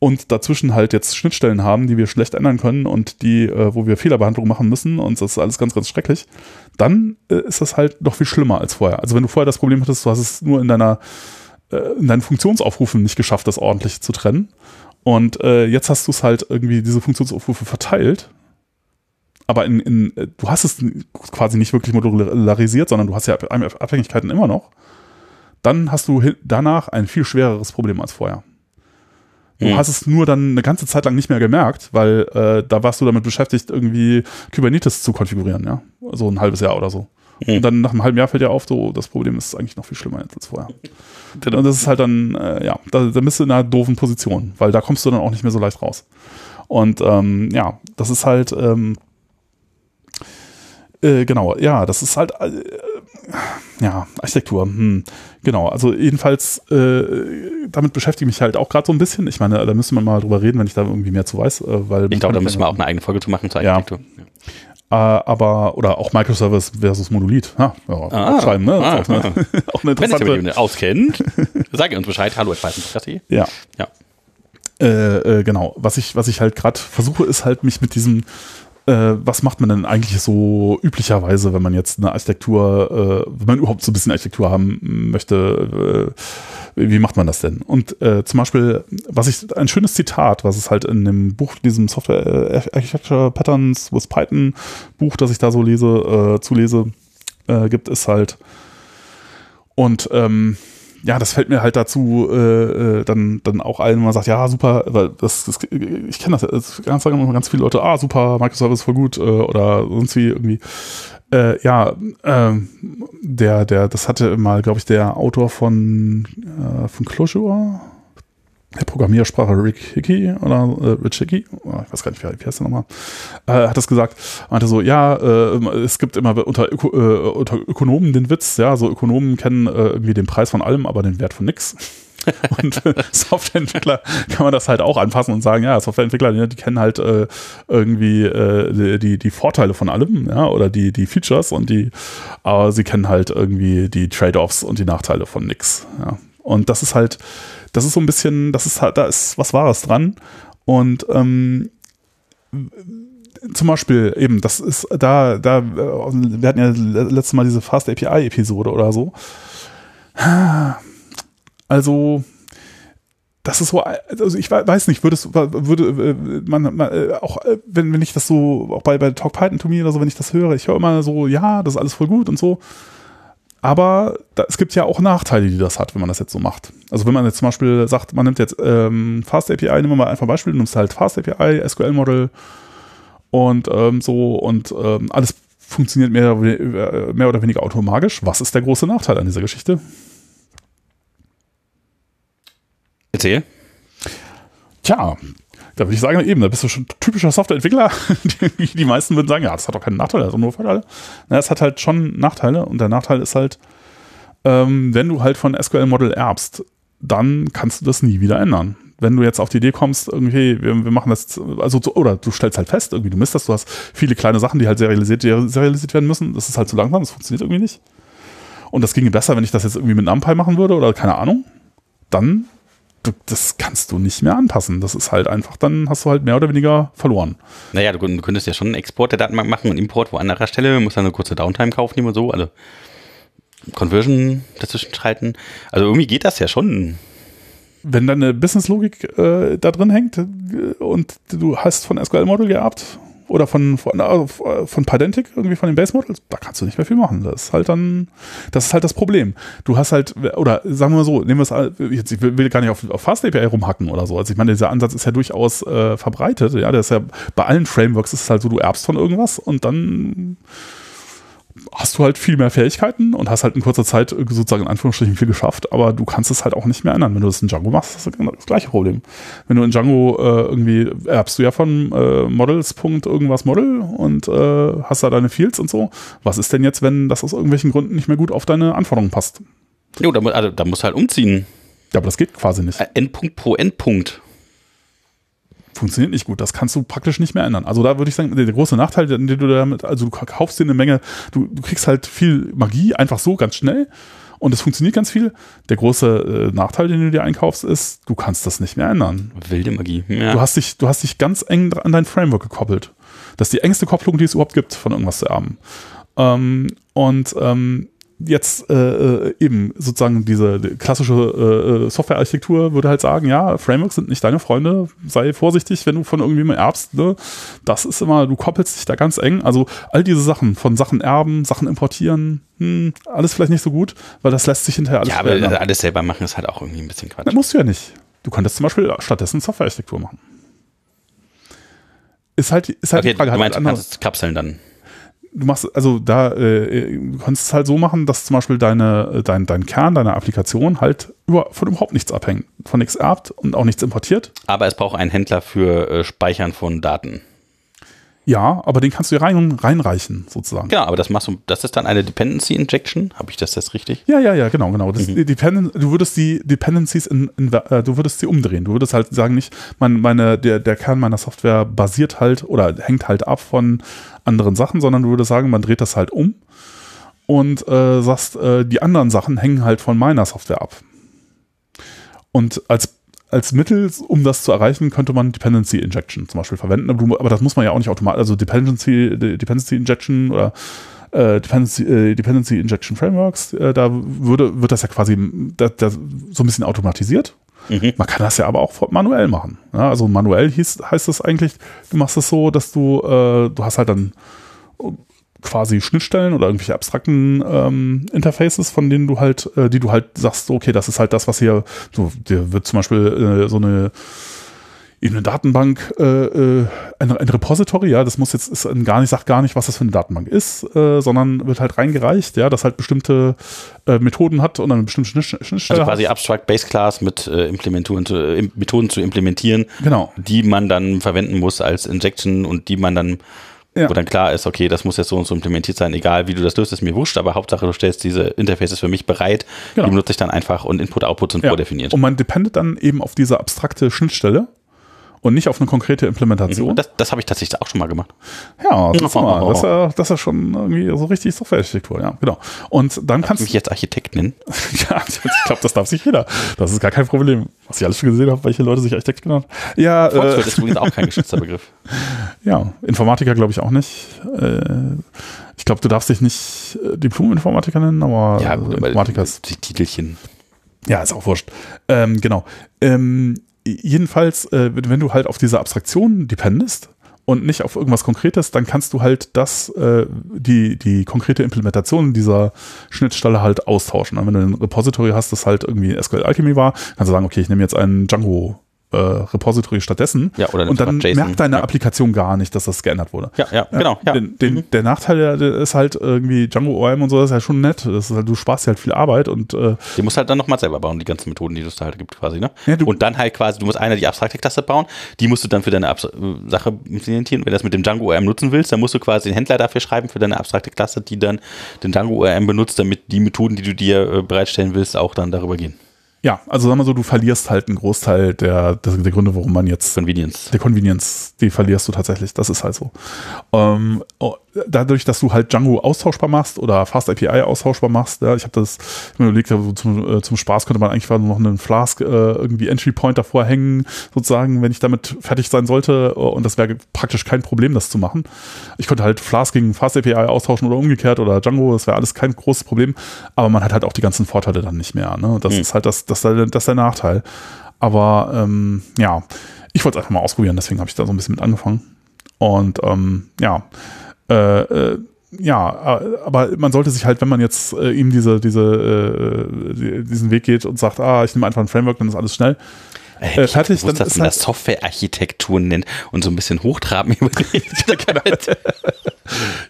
und dazwischen halt jetzt Schnittstellen haben, die wir schlecht ändern können und die, äh, wo wir Fehlerbehandlung machen müssen und das ist alles ganz, ganz schrecklich, dann äh, ist das halt noch viel schlimmer als vorher. Also wenn du vorher das Problem hattest, du hast es nur in deiner äh, in deinen Funktionsaufrufen nicht geschafft, das ordentlich zu trennen. Und äh, jetzt hast du es halt irgendwie diese Funktionsaufrufe verteilt. Aber in, in, äh, du hast es quasi nicht wirklich modularisiert, sondern du hast ja Abhängigkeiten immer noch. Dann hast du danach ein viel schwereres Problem als vorher. Du mhm. hast es nur dann eine ganze Zeit lang nicht mehr gemerkt, weil äh, da warst du damit beschäftigt, irgendwie Kubernetes zu konfigurieren, ja. So ein halbes Jahr oder so. Mhm. Und dann nach einem halben Jahr fällt dir auf, so, das Problem ist eigentlich noch viel schlimmer jetzt als vorher. Und das ist halt dann, äh, ja, da, da bist du in einer doofen Position, weil da kommst du dann auch nicht mehr so leicht raus. Und ähm, ja, das ist halt, ähm, äh, genau, ja, das ist halt, äh, ja, Architektur. Hm. Genau, also jedenfalls, äh, damit beschäftige ich mich halt auch gerade so ein bisschen. Ich meine, da müsste man mal drüber reden, wenn ich da irgendwie mehr zu weiß. Äh, weil ich glaube, da müssen wir auch eine eigene Folge zu machen zur Architektur. Ja. Äh, aber, oder auch Microservice versus Monolith. Ja, ja ah, schreiben, ne? Ah, auch, eine, ah. [laughs] [laughs] auch eine interessante. Wenn ihr auskennt, sag uns Bescheid. Hallo, at Ja. Ja. Äh, äh, genau. Was ich, was ich halt gerade versuche, ist halt mich mit diesem äh, was macht man denn eigentlich so üblicherweise, wenn man jetzt eine Architektur, äh, wenn man überhaupt so ein bisschen Architektur haben möchte, äh, wie macht man das denn? Und äh, zum Beispiel, was ich, ein schönes Zitat, was es halt in dem Buch, diesem Software Architecture Patterns with Python Buch, das ich da so lese, äh, zulese, äh, gibt, ist halt, und ähm, ja, das fällt mir halt dazu äh, äh, dann, dann auch ein, wenn man sagt, ja, super, weil das, das ich kenne das, das ganz, ganz viele Leute, ah, super, Microservice voll gut äh, oder sonst wie irgendwie. Äh, ja, äh, der, der, das hatte mal, glaube ich, der Autor von, äh, von Clojure, der Programmiersprache Rick Hickey oder äh, Rich Hickey, oh, ich weiß gar nicht, wie, wie heißt der nochmal, äh, hat das gesagt, meinte so, ja, äh, es gibt immer unter, Öko, äh, unter Ökonomen den Witz, ja, so Ökonomen kennen äh, irgendwie den Preis von allem, aber den Wert von nix. [laughs] und äh, Softwareentwickler kann man das halt auch anpassen und sagen, ja, Softwareentwickler, die, die kennen halt äh, irgendwie äh, die, die Vorteile von allem, ja, oder die, die Features und die, aber sie kennen halt irgendwie die Trade-offs und die Nachteile von nix. Ja. Und das ist halt, das ist so ein bisschen, das ist halt, da ist was Wahres dran. Und ähm, zum Beispiel eben, das ist da, da, wir hatten ja letztes Mal diese Fast API-Episode oder so. Also, das ist so, also ich weiß nicht, würde es, würde man, man auch, wenn, wenn ich das so, auch bei, bei Talk Python to oder so, wenn ich das höre, ich höre immer so, ja, das ist alles voll gut und so. Aber da, es gibt ja auch Nachteile, die das hat, wenn man das jetzt so macht. Also wenn man jetzt zum Beispiel sagt, man nimmt jetzt ähm, Fast API, nehmen wir mal einfach ein Beispiel, nimmst halt Fast API, SQL Model und ähm, so und ähm, alles funktioniert mehr, mehr oder weniger automagisch. Was ist der große Nachteil an dieser Geschichte? Erzähl. Tja, da würde ich sagen, eben, da bist du schon typischer Softwareentwickler. Die, [laughs] die meisten würden sagen, ja, das hat doch keinen Nachteil, das hat nur Vorteile. Na, es hat halt schon Nachteile und der Nachteil ist halt, ähm, wenn du halt von SQL Model erbst, dann kannst du das nie wieder ändern. Wenn du jetzt auf die Idee kommst, irgendwie, wir, wir machen das, also, oder du stellst halt fest, irgendwie, du misst das, du hast viele kleine Sachen, die halt serialisiert, serialisiert werden müssen, das ist halt zu langsam, das funktioniert irgendwie nicht. Und das ginge besser, wenn ich das jetzt irgendwie mit NumPy machen würde oder keine Ahnung, dann das kannst du nicht mehr anpassen. Das ist halt einfach, dann hast du halt mehr oder weniger verloren. Naja, du, du könntest ja schon einen Export der Datenbank machen und Import wo an anderer Stelle, musst dann eine kurze Downtime kaufen und so, also Conversion dazwischen schalten. Also irgendwie geht das ja schon. Wenn deine Businesslogik äh, da drin hängt äh, und du hast von SQL-Model geerbt oder von, von, äh, von Pydantic, irgendwie von den Base Models, da kannst du nicht mehr viel machen. Das ist halt dann, das ist halt das Problem. Du hast halt, oder sagen wir mal so, nehmen wir es, jetzt, ich will gar nicht auf, auf Fast API rumhacken oder so. Also ich meine, dieser Ansatz ist ja durchaus äh, verbreitet. Ja, der ist ja bei allen Frameworks ist es halt so, du erbst von irgendwas und dann hast du halt viel mehr Fähigkeiten und hast halt in kurzer Zeit sozusagen in Anführungsstrichen viel geschafft, aber du kannst es halt auch nicht mehr ändern. Wenn du das in Django machst, hast du genau das gleiche Problem. Wenn du in Django äh, irgendwie erbst du ja von äh, Models. irgendwas Model und äh, hast da deine Fields und so. Was ist denn jetzt, wenn das aus irgendwelchen Gründen nicht mehr gut auf deine Anforderungen passt? Jo, da, also, da musst du halt umziehen. Ja, aber das geht quasi nicht. Äh, Endpunkt pro Endpunkt funktioniert nicht gut. Das kannst du praktisch nicht mehr ändern. Also da würde ich sagen, der, große Nachteil, den du damit, also du kaufst dir eine Menge, du, du kriegst halt viel Magie einfach so ganz schnell und es funktioniert ganz viel. Der große äh, Nachteil, den du dir einkaufst, ist, du kannst das nicht mehr ändern. Wilde Magie. Ja. Du hast dich, du hast dich ganz eng an dein Framework gekoppelt. Das ist die engste Kopplung, die es überhaupt gibt, von irgendwas zu erben. Ähm, und ähm, jetzt äh, äh, eben sozusagen diese klassische äh, äh, Softwarearchitektur würde halt sagen, ja, Frameworks sind nicht deine Freunde, sei vorsichtig, wenn du von irgendjemandem erbst. Ne? Das ist immer, du koppelst dich da ganz eng. Also all diese Sachen, von Sachen erben, Sachen importieren, hm, alles vielleicht nicht so gut, weil das lässt sich hinterher alles Ja, aber ändern. alles selber machen ist halt auch irgendwie ein bisschen Quatsch. Das musst du ja nicht. Du könntest zum Beispiel stattdessen Softwarearchitektur machen. Ist halt, ist halt okay, die Frage. Du meinst, halt du kannst kapseln dann du machst, also da, äh, du kannst es halt so machen, dass zum Beispiel deine, dein, dein Kern deiner Applikation halt über, von überhaupt nichts abhängt, von nichts erbt und auch nichts importiert. Aber es braucht einen Händler für äh, Speichern von Daten. Ja, aber den kannst du rein, reinreichen, sozusagen. Genau, aber das machst du, das ist dann eine Dependency Injection. Habe ich das jetzt richtig? Ja, ja, ja, genau, genau. Das, mhm. Dependen, du würdest die Dependencies in, in, äh, du würdest sie umdrehen. Du würdest halt sagen, nicht, mein, meine, der, der Kern meiner Software basiert halt oder hängt halt ab von anderen Sachen, sondern du würdest sagen, man dreht das halt um und äh, sagst, äh, die anderen Sachen hängen halt von meiner Software ab. Und als als Mittel, um das zu erreichen, könnte man Dependency Injection zum Beispiel verwenden. Aber, das muss man ja auch nicht automatisch, also Dependency, Dependency Injection oder äh, Dependency, äh, Dependency Injection Frameworks, äh, da würde, wird das ja quasi da, da so ein bisschen automatisiert. Mhm. Man kann das ja aber auch manuell machen. Ja, also manuell hieß, heißt das eigentlich, du machst es so, dass du, äh, du hast halt dann quasi Schnittstellen oder irgendwelche abstrakten ähm, Interfaces, von denen du halt, äh, die du halt sagst, okay, das ist halt das, was hier, so, dir wird zum Beispiel äh, so eine eben eine Datenbank, äh, äh, ein, ein Repository, ja, das muss jetzt ist gar nicht, sagt gar nicht, was das für eine Datenbank ist, äh, sondern wird halt reingereicht, ja, das halt bestimmte äh, Methoden hat und eine bestimmte Schnittstelle. Also quasi hat. Abstract Base Class mit äh, äh, Methoden zu implementieren, genau. die man dann verwenden muss als Injection und die man dann ja. Wo dann klar ist, okay, das muss jetzt so und so implementiert sein, egal wie du das löst, ist mir wurscht, aber Hauptsache du stellst diese Interfaces für mich bereit, genau. die benutze ich dann einfach und Input-Output sind ja. vordefiniert. Und man dependet dann eben auf diese abstrakte Schnittstelle und nicht auf eine konkrete Implementation. Mhm. Das, das habe ich tatsächlich auch schon mal gemacht. Ja, das, oh, mal. das, ist, [laughs] das ist schon irgendwie so richtig Softwarearchitektur, ja, genau. Und dann Darf kannst du mich jetzt Architekt nennen. [laughs] ja, ich glaube, das darf sich jeder. Das ist gar kein Problem. Was ich alles schon gesehen habe, welche Leute sich Architekt genannt Ja, äh, ist übrigens auch kein geschützter [laughs] Begriff. Ja, Informatiker glaube ich auch nicht. Äh, ich glaube, du darfst dich nicht äh, Diplom-Informatiker nennen, aber ja, gut, Informatiker ist. Die Titelchen. Ja, ist auch wurscht. Ähm, genau. Ähm, jedenfalls, äh, wenn du halt auf diese Abstraktion dependest und nicht auf irgendwas Konkretes, dann kannst du halt das, äh, die, die konkrete Implementation dieser Schnittstelle halt austauschen. wenn du ein Repository hast, das halt irgendwie SQL Alchemy war, kannst du sagen, okay, ich nehme jetzt einen Django äh, Repository stattdessen. Ja, oder und dann merkt deine ja. Applikation gar nicht, dass das geändert wurde. Ja, ja, genau. Ja. Den, den, mhm. Der Nachteil ist halt irgendwie Django ORM und so, das ist ja schon nett. Halt, du sparst dir halt viel Arbeit und äh, Die musst halt dann nochmal selber bauen, die ganzen Methoden, die es da halt gibt quasi, ne? Ja, und dann halt quasi, du musst einer die abstrakte Klasse bauen, die musst du dann für deine Abs Sache implementieren. Wenn du das mit dem Django ORM nutzen willst, dann musst du quasi den Händler dafür schreiben für deine abstrakte Klasse, die dann den Django ORM benutzt, damit die Methoden, die du dir äh, bereitstellen willst, auch dann darüber gehen. Ja, also sagen wir so, du verlierst halt einen Großteil der, der, der Gründe, warum man jetzt. Convenience. Der Convenience, die verlierst du tatsächlich. Das ist halt so. Ähm, oh, dadurch, dass du halt Django austauschbar machst oder Fast API austauschbar machst, ja, ich habe das ich mir überlegt, also zum, äh, zum Spaß könnte man eigentlich noch einen Flask äh, irgendwie Entry Point davor hängen, sozusagen, wenn ich damit fertig sein sollte. Und das wäre praktisch kein Problem, das zu machen. Ich könnte halt Flask gegen Fast API austauschen oder umgekehrt oder Django, das wäre alles kein großes Problem. Aber man hat halt auch die ganzen Vorteile dann nicht mehr. Ne? Das mhm. ist halt das, das, das ist der Nachteil. Aber ähm, ja, ich wollte es einfach mal ausprobieren, deswegen habe ich da so ein bisschen mit angefangen. Und ähm, ja, äh, äh, ja, äh, aber man sollte sich halt, wenn man jetzt äh, ihm diese, diese, äh, diesen Weg geht und sagt, ah, ich nehme einfach ein Framework, dann ist alles schnell. Ey, äh, fertig, gewusst, dann dass man das Softwarearchitektur nennt und so ein bisschen hochtrabend [laughs] überlegt. [laughs]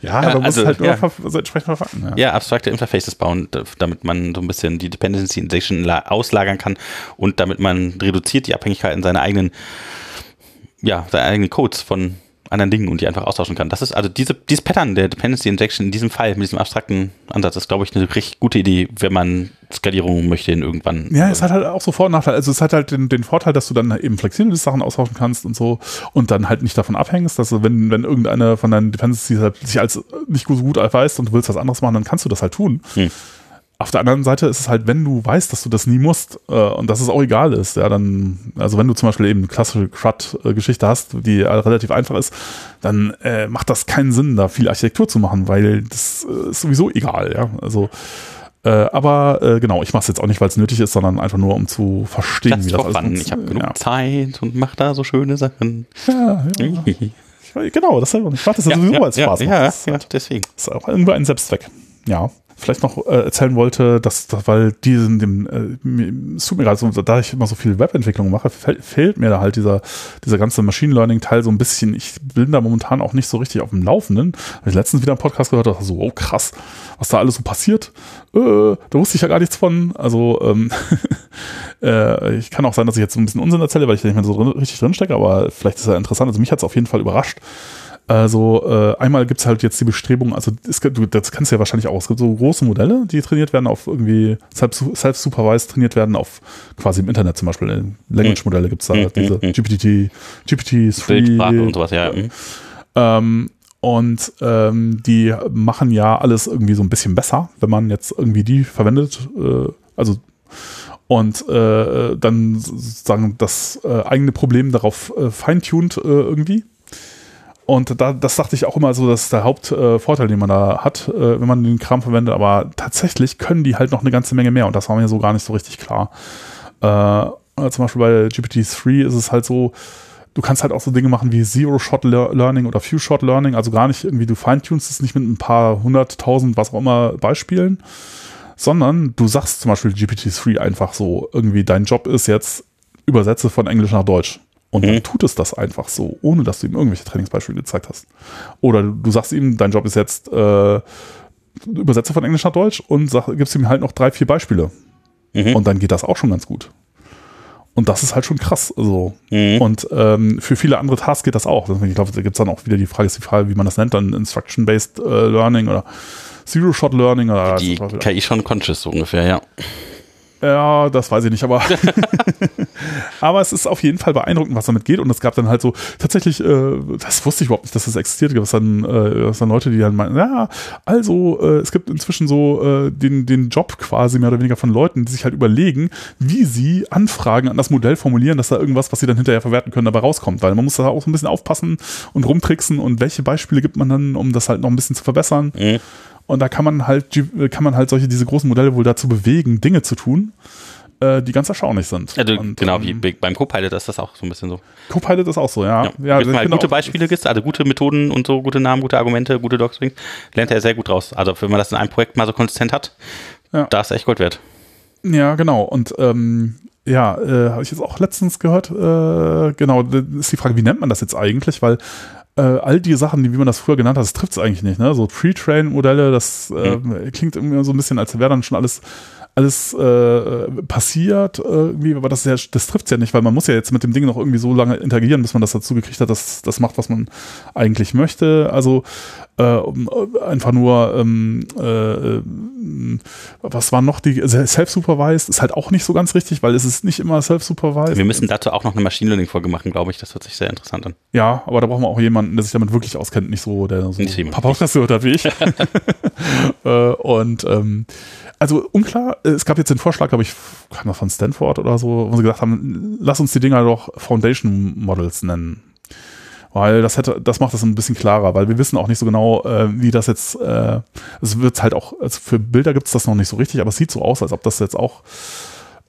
ja, ja, man also, muss halt ja. so entsprechend verfassen. Ja. ja, abstrakte Interfaces bauen, damit man so ein bisschen die Dependency Injection auslagern kann und damit man reduziert die Abhängigkeiten seiner eigenen, ja, seiner eigenen Codes von anderen Dingen und die einfach austauschen kann. Das ist also diese, dieses Pattern der Dependency Injection in diesem Fall, mit diesem abstrakten Ansatz, ist, glaube ich, eine richtig gute Idee, wenn man Skalierung möchte in irgendwann. Ja, es hat halt auch so Vor- und Nachteile. Also es hat halt den, den Vorteil, dass du dann eben flexible Sachen austauschen kannst und so und dann halt nicht davon abhängst, dass du, wenn, wenn irgendeine von deinen Dependencies halt sich als nicht so gut erweist und du willst was anderes machen, dann kannst du das halt tun. Hm. Auf der anderen Seite ist es halt, wenn du weißt, dass du das nie musst äh, und dass es auch egal ist, ja, dann, also wenn du zum Beispiel eben eine klassische CRUD-Geschichte hast, die relativ einfach ist, dann äh, macht das keinen Sinn, da viel Architektur zu machen, weil das äh, ist sowieso egal, ja. Also äh, aber äh, genau, ich mache es jetzt auch nicht, weil es nötig ist, sondern einfach nur, um zu verstehen, Platz wie das alles funktioniert. Ich habe genug ja. Zeit und mache da so schöne Sachen. Ja, ja. [laughs] genau, das halt, ich mache das ja, sowieso ja, als Spaß. Ja, ja, ja, deswegen. Das ist auch irgendwie ein Selbstzweck. Ja vielleicht noch äh, erzählen wollte, dass, dass weil diesen dem äh, es tut mir gerade so, da ich immer so viel Webentwicklung mache, fehlt mir da halt dieser dieser ganze Machine Learning Teil so ein bisschen. Ich bin da momentan auch nicht so richtig auf dem Laufenden. Habe ich letztens wieder einen Podcast gehört, dachte so, oh krass, was da alles so passiert. Äh, da wusste ich ja gar nichts von. Also ähm, [laughs] äh, ich kann auch sein, dass ich jetzt so ein bisschen Unsinn erzähle, weil ich da nicht mehr so drin, richtig drinstecke, aber vielleicht ist er interessant. Also mich hat es auf jeden Fall überrascht also äh, einmal gibt es halt jetzt die Bestrebung, also es, du, das kennst du ja wahrscheinlich auch, es gibt so große Modelle, die trainiert werden auf irgendwie self-supervised trainiert werden auf quasi im Internet zum Beispiel. Language-Modelle gibt es da, mhm. diese mhm. GPT, GPT-3 und sowas, ja. Ähm, und ähm, die machen ja alles irgendwie so ein bisschen besser, wenn man jetzt irgendwie die verwendet. Äh, also und äh, dann sagen das äh, eigene Problem darauf äh, feintuned äh, irgendwie. Und da, das dachte ich auch immer so, dass der Hauptvorteil, äh, den man da hat, äh, wenn man den Kram verwendet. Aber tatsächlich können die halt noch eine ganze Menge mehr und das war mir so gar nicht so richtig klar. Äh, zum Beispiel bei GPT-3 ist es halt so, du kannst halt auch so Dinge machen wie Zero-Shot-Learning oder Few-Shot-Learning, also gar nicht irgendwie, du feintunst es nicht mit ein paar hunderttausend, was auch immer, Beispielen, sondern du sagst zum Beispiel GPT-3 einfach so, irgendwie dein Job ist jetzt, übersetze von Englisch nach Deutsch. Und dann mhm. tut es das einfach so, ohne dass du ihm irgendwelche Trainingsbeispiele gezeigt hast. Oder du sagst ihm, dein Job ist jetzt äh, Übersetzer von Englisch nach Deutsch und sag, gibst ihm halt noch drei, vier Beispiele. Mhm. Und dann geht das auch schon ganz gut. Und das ist halt schon krass. So. Mhm. Und ähm, für viele andere Tasks geht das auch. Ich glaube, da gibt es dann auch wieder die Frage, ist die Frage, wie man das nennt, dann Instruction-Based äh, Learning oder Zero-Shot-Learning oder die KI schon conscious so ungefähr, ja. Ja, das weiß ich nicht, aber [laughs] aber es ist auf jeden Fall beeindruckend, was damit geht. Und es gab dann halt so tatsächlich, äh, das wusste ich überhaupt nicht, dass das existiert. Es dann, äh, dann Leute, die dann meinen, ja, also äh, es gibt inzwischen so äh, den, den Job quasi mehr oder weniger von Leuten, die sich halt überlegen, wie sie Anfragen an das Modell formulieren, dass da irgendwas, was sie dann hinterher verwerten können, dabei rauskommt. Weil man muss da auch so ein bisschen aufpassen und rumtricksen und welche Beispiele gibt man dann, um das halt noch ein bisschen zu verbessern. Mhm. Und da kann man halt, kann man halt solche, diese großen Modelle wohl dazu bewegen, Dinge zu tun, äh, die ganz erstaunlich sind. Ja, du, und, genau, ähm, wie beim Copilot ist das auch so ein bisschen so. Copilot ist auch so, ja. ja, ja wenn du genau. gute Beispiele gibt, also gute Methoden und so, gute Namen, gute Argumente, gute Docstrings, lernt er sehr gut raus. Also wenn man das in einem Projekt mal so konsistent hat, ja. da ist echt Gold wert. Ja, genau. Und ähm, ja, äh, habe ich jetzt auch letztens gehört, äh, genau, ist die Frage, wie nennt man das jetzt eigentlich? Weil äh, all die Sachen, wie man das früher genannt hat, das trifft es eigentlich nicht. Ne? So Pre-Train-Modelle, das äh, klingt irgendwie so ein bisschen, als wäre dann schon alles alles äh, passiert irgendwie, aber das, ja, das trifft es ja nicht, weil man muss ja jetzt mit dem Ding noch irgendwie so lange interagieren, bis man das dazu gekriegt hat, dass das macht, was man eigentlich möchte. Also äh, einfach nur, ähm, äh, was war noch die, self-supervised ist halt auch nicht so ganz richtig, weil es ist nicht immer self-supervised. Wir müssen dazu auch noch eine Machine Learning-Folge machen, glaube ich, das hört sich sehr interessant an. Ja, aber da brauchen wir auch jemanden, der sich damit wirklich auskennt, nicht so, der so ein paar Podcasts gehört hat wie ich. [laughs] [laughs] äh, und ähm, also unklar, es gab jetzt den Vorschlag, glaube ich, kam das von Stanford oder so, wo sie gesagt haben, lass uns die Dinger doch Foundation Models nennen. Weil das hätte, das macht das ein bisschen klarer, weil wir wissen auch nicht so genau, äh, wie das jetzt, äh, es wird halt auch, also für Bilder gibt es das noch nicht so richtig, aber es sieht so aus, als ob das jetzt auch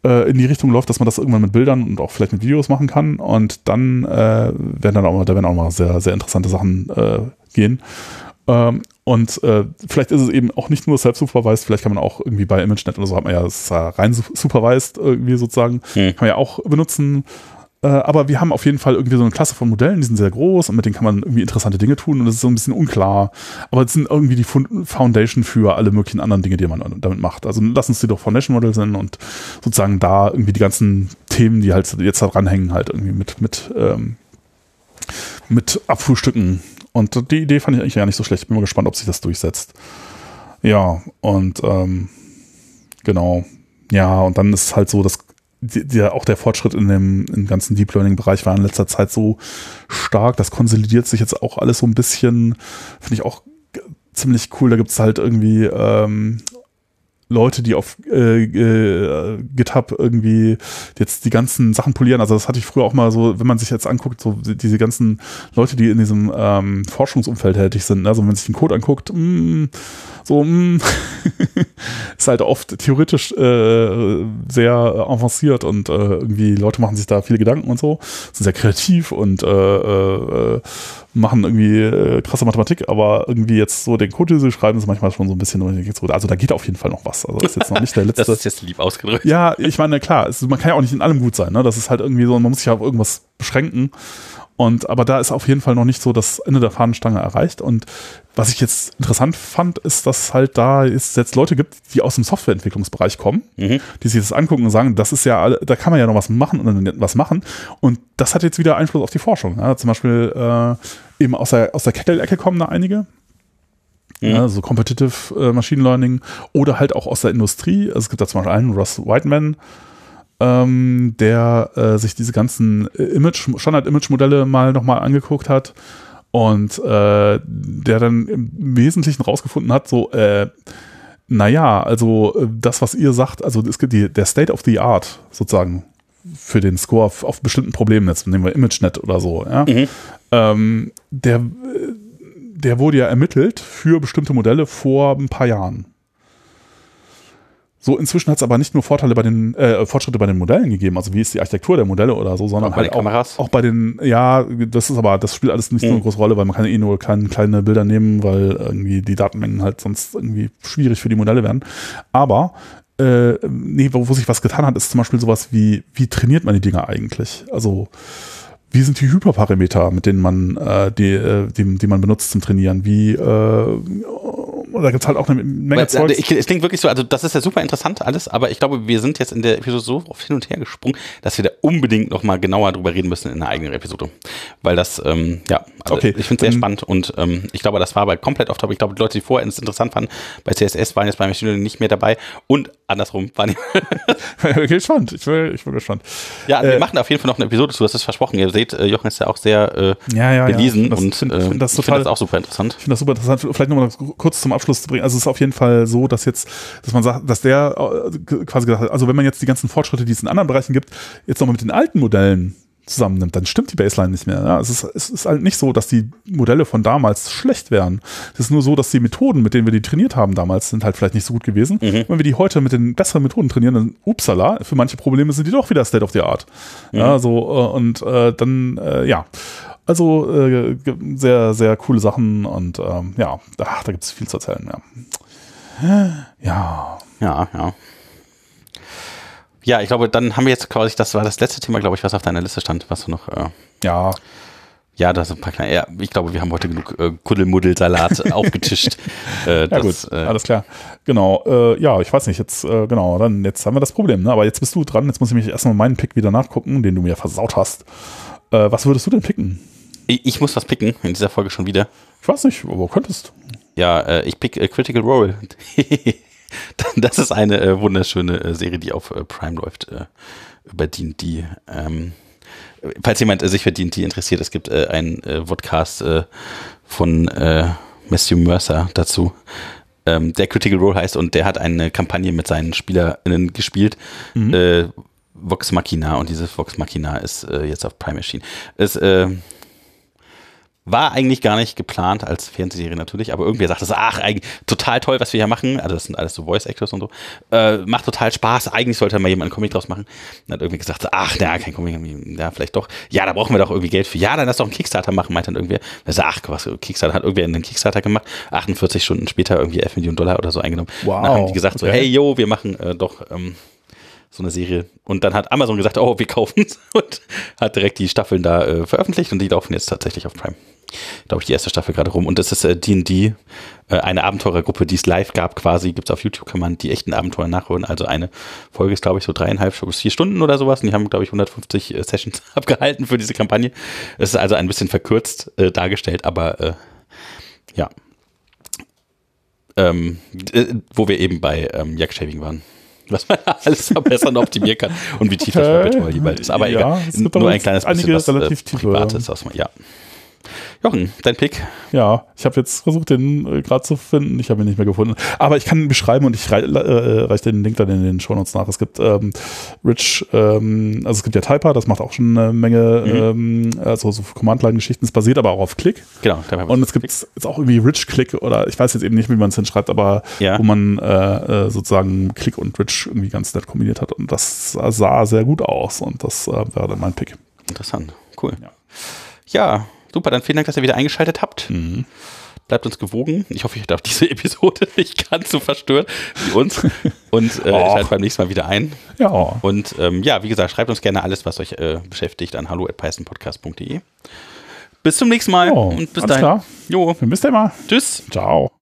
äh, in die Richtung läuft, dass man das irgendwann mit Bildern und auch vielleicht mit Videos machen kann. Und dann äh, werden dann auch, da werden auch mal sehr, sehr interessante Sachen äh, gehen. Ähm, Und äh, vielleicht ist es eben auch nicht nur self-supervised, vielleicht kann man auch irgendwie bei ImageNet oder so hat man ja rein supervised irgendwie sozusagen, hm. kann man ja auch benutzen. Äh, aber wir haben auf jeden Fall irgendwie so eine Klasse von Modellen, die sind sehr groß und mit denen kann man irgendwie interessante Dinge tun und das ist so ein bisschen unklar. Aber es sind irgendwie die Foundation für alle möglichen anderen Dinge, die man damit macht. Also lass uns die doch Foundation Models nennen und sozusagen da irgendwie die ganzen Themen, die halt jetzt da dranhängen, halt irgendwie mit, mit, ähm, mit abfrühstücken. Und die Idee fand ich eigentlich gar nicht so schlecht. Bin mal gespannt, ob sich das durchsetzt. Ja, und ähm, genau. Ja, und dann ist halt so, dass der, auch der Fortschritt in dem im ganzen Deep Learning Bereich war in letzter Zeit so stark. Das konsolidiert sich jetzt auch alles so ein bisschen, finde ich auch ziemlich cool. Da gibt es halt irgendwie ähm, Leute, die auf äh, äh, GitHub irgendwie jetzt die ganzen Sachen polieren. Also das hatte ich früher auch mal so, wenn man sich jetzt anguckt, so diese ganzen Leute, die in diesem ähm, Forschungsumfeld tätig sind. Ne? Also wenn man sich den Code anguckt, mh, mm, so mh, mm, [laughs] ist halt oft theoretisch äh, sehr avanciert und äh, irgendwie Leute machen sich da viele Gedanken und so, sind sehr kreativ und äh, äh, machen irgendwie äh, krasse Mathematik, aber irgendwie jetzt so den Code, den sie schreiben, ist manchmal schon so ein bisschen, also da geht auf jeden Fall noch was. Also das ist jetzt noch nicht der [laughs] letzte. das ist jetzt lieb ausgedrückt. Ja, ich meine, klar, es, man kann ja auch nicht in allem gut sein, ne? Das ist halt irgendwie so, man muss sich auf irgendwas beschränken. Und aber da ist auf jeden Fall noch nicht so das Ende der Fahnenstange erreicht. Und was ich jetzt interessant fand, ist, dass halt da es jetzt Leute gibt, die aus dem Softwareentwicklungsbereich kommen, mhm. die sich das angucken und sagen, das ist ja, da kann man ja noch was machen und dann was machen. Und das hat jetzt wieder Einfluss auf die Forschung. Ja, zum Beispiel äh, eben aus der, aus der Kaggle-Ecke kommen da einige. Mhm. Ja, so Competitive äh, Machine Learning oder halt auch aus der Industrie. Also es gibt da zum Beispiel einen, Russ Whiteman, ähm, der äh, sich diese ganzen äh, Image, Standard-Image-Modelle mal nochmal angeguckt hat und äh, der dann im Wesentlichen rausgefunden hat, so, äh, naja, also äh, das, was ihr sagt, also es gibt die, der State of the Art sozusagen für den Score auf, auf bestimmten Problemen, jetzt nehmen wir ImageNet oder so, ja, mhm. ähm, der, der wurde ja ermittelt für bestimmte Modelle vor ein paar Jahren. So, inzwischen hat es aber nicht nur Vorteile bei den, äh, Fortschritte bei den Modellen gegeben, also wie ist die Architektur der Modelle oder so, sondern auch halt auch, auch, bei den, ja, das ist aber, das spielt alles nicht mhm. so eine mhm. große Rolle, weil man kann eh nur kleine, kleine Bilder nehmen, weil irgendwie die Datenmengen halt sonst irgendwie schwierig für die Modelle werden. Aber äh, nee, wo, wo sich was getan hat, ist zum Beispiel sowas wie, wie trainiert man die Dinger eigentlich? Also wie sind die Hyperparameter, mit denen man äh, die, äh, die, die man benutzt zum Trainieren? Wie äh, da gibt es halt auch eine Menge Zeug. Es klingt wirklich so, also das ist ja super interessant alles, aber ich glaube, wir sind jetzt in der Episode so oft hin und her gesprungen, dass wir da unbedingt nochmal genauer drüber reden müssen in einer eigenen Episode. Weil das, ähm, ja, also okay. ich finde es sehr spannend und ähm, ich glaube, das war aber komplett off topic. Ich glaube, die Leute, die vorher es interessant fanden, bei CSS waren jetzt bei Machine nicht mehr dabei und andersrum waren die. [laughs] okay, gespannt. Ich bin, ich bin gespannt. Ja, also äh, wir machen auf jeden Fall noch eine Episode zu, du hast es versprochen. Ihr seht, äh, Jochen ist ja auch sehr äh, ja, ja, belesen ja. und find, find das, äh, find das auch super interessant. Ich finde das super interessant. Vielleicht nochmal kurz zum Abschluss zu bringen. Also es ist auf jeden Fall so, dass jetzt, dass man sagt, dass der äh, quasi gesagt hat, also wenn man jetzt die ganzen Fortschritte, die es in anderen Bereichen gibt, jetzt nochmal mit den alten Modellen zusammennimmt, dann stimmt die Baseline nicht mehr. Ja, es, ist, es ist halt nicht so, dass die Modelle von damals schlecht wären. Es ist nur so, dass die Methoden, mit denen wir die trainiert haben damals, sind halt vielleicht nicht so gut gewesen. Mhm. Wenn wir die heute mit den besseren Methoden trainieren, dann upsala, für manche Probleme sind die doch wieder State of the Art. Mhm. Ja, so, äh, und äh, dann, äh, ja. Also äh, sehr, sehr coole Sachen und ähm, ja, ach, da gibt es viel zu erzählen, ja. Ja. Ja, ja. Ja, ich glaube, dann haben wir jetzt quasi, das war das letzte Thema, glaube ich, was auf deiner Liste stand, was du noch. Äh, ja. Ja, da sind ein paar kleine. Ja, ich glaube, wir haben heute genug äh, Kuddelmuddelsalat [laughs] aufgetischt. Äh, ja, das, gut, äh, alles klar. Genau. Äh, ja, ich weiß nicht, jetzt, äh, genau, dann jetzt haben wir das Problem, ne? Aber jetzt bist du dran. Jetzt muss ich mich erstmal meinen Pick wieder nachgucken, den du mir versaut hast. Äh, was würdest du denn picken? Ich, ich, muss was picken in dieser Folge schon wieder. Ich weiß nicht, aber könntest. Ja, äh, ich pick äh, Critical Role. [laughs] das ist eine äh, wunderschöne äh, Serie, die auf äh, Prime läuft, äh, über D&D. Ähm, falls jemand äh, sich für D&D interessiert, es gibt äh, einen Podcast von Matthew Mercer dazu, ähm, der Critical Role heißt und der hat eine Kampagne mit seinen SpielerInnen gespielt. Mhm. Vox Machina und dieses Vox Machina ist jetzt auf Prime erschienen. Es, war eigentlich gar nicht geplant als Fernsehserie natürlich, aber irgendwer sagte so, ach, eigentlich total toll, was wir hier machen. Also das sind alles so Voice Actors und so. Äh, macht total Spaß. Eigentlich sollte mal jemand einen Comic draus machen. Dann hat irgendwie gesagt, so, ach, na, kein Comic, ja, vielleicht doch. Ja, da brauchen wir doch irgendwie Geld für. Ja, dann lass doch einen Kickstarter machen, meint dann irgendwer. Er sagt, ach, was, Kickstarter hat irgendwer einen Kickstarter gemacht. 48 Stunden später irgendwie 11 Millionen Dollar oder so eingenommen. Wow. Dann haben die gesagt so, Okay. hey, yo, wir machen äh, doch ähm, so eine Serie. Und dann hat Amazon gesagt, oh, wir kaufen [laughs] und hat direkt die Staffeln da äh, veröffentlicht und die laufen jetzt tatsächlich auf Prime. Glaube ich, die erste Staffel gerade rum. Und das ist äh, D&D, äh, eine Abenteurergruppe, die es live gab quasi. Gibt es auf YouTube, kann man die echten Abenteuer nachholen. Also eine Folge ist, glaube ich, so dreieinhalb bis vier Stunden oder sowas. Und die haben, glaube ich, 150 äh, Sessions [laughs] abgehalten für diese Kampagne. Es ist also ein bisschen verkürzt äh, dargestellt, aber äh, ja. Ähm, äh, wo wir eben bei ähm, Jackshaving waren. [laughs] Was man alles verbessern und optimieren kann und wie tief das. Rabbit Hole [laughs] jeweils ist. Aber Ja, egal, nur ein kleines bisschen was relativ äh, Privates. Man, ja. Jochen, dein Pick? Ja, ich habe jetzt versucht, den äh, gerade zu finden. Ich habe ihn nicht mehr gefunden. Aber ich kann ihn beschreiben und ich rei äh, reiche den Link dann in den Shownotes nach. Es gibt ähm, Rich, ähm, also es gibt ja Typer, das macht auch schon eine Menge, ähm, also so Command-Line-Geschichten. Es basiert aber auch auf Click. Genau. da Und es gibt jetzt auch irgendwie Rich Click oder ich weiß jetzt eben nicht, wie man es hinschreibt, aber Ja. wo man äh, äh, sozusagen Click und Rich irgendwie ganz nett kombiniert hat. Und das sah sehr gut aus und das äh, wäre dann mein Pick. Interessant. Cool. Ja. Ja. Super. Dann vielen Dank, dass ihr wieder eingeschaltet habt. Mhm. Bleibt uns gewogen. Ich hoffe, ich darf diese [laughs] Episode nicht ganz so verstören wie uns. Und äh, schaltet beim nächsten Mal wieder ein. Ja, Und ähm, ja, wie gesagt, schreibt uns gerne alles, was euch äh, beschäftigt, an hallo.pythonpodcast.de. Bis zum nächsten Mal Ja, und bis dahin. klar. Jo, bis dann mal. tschüss. Ciao.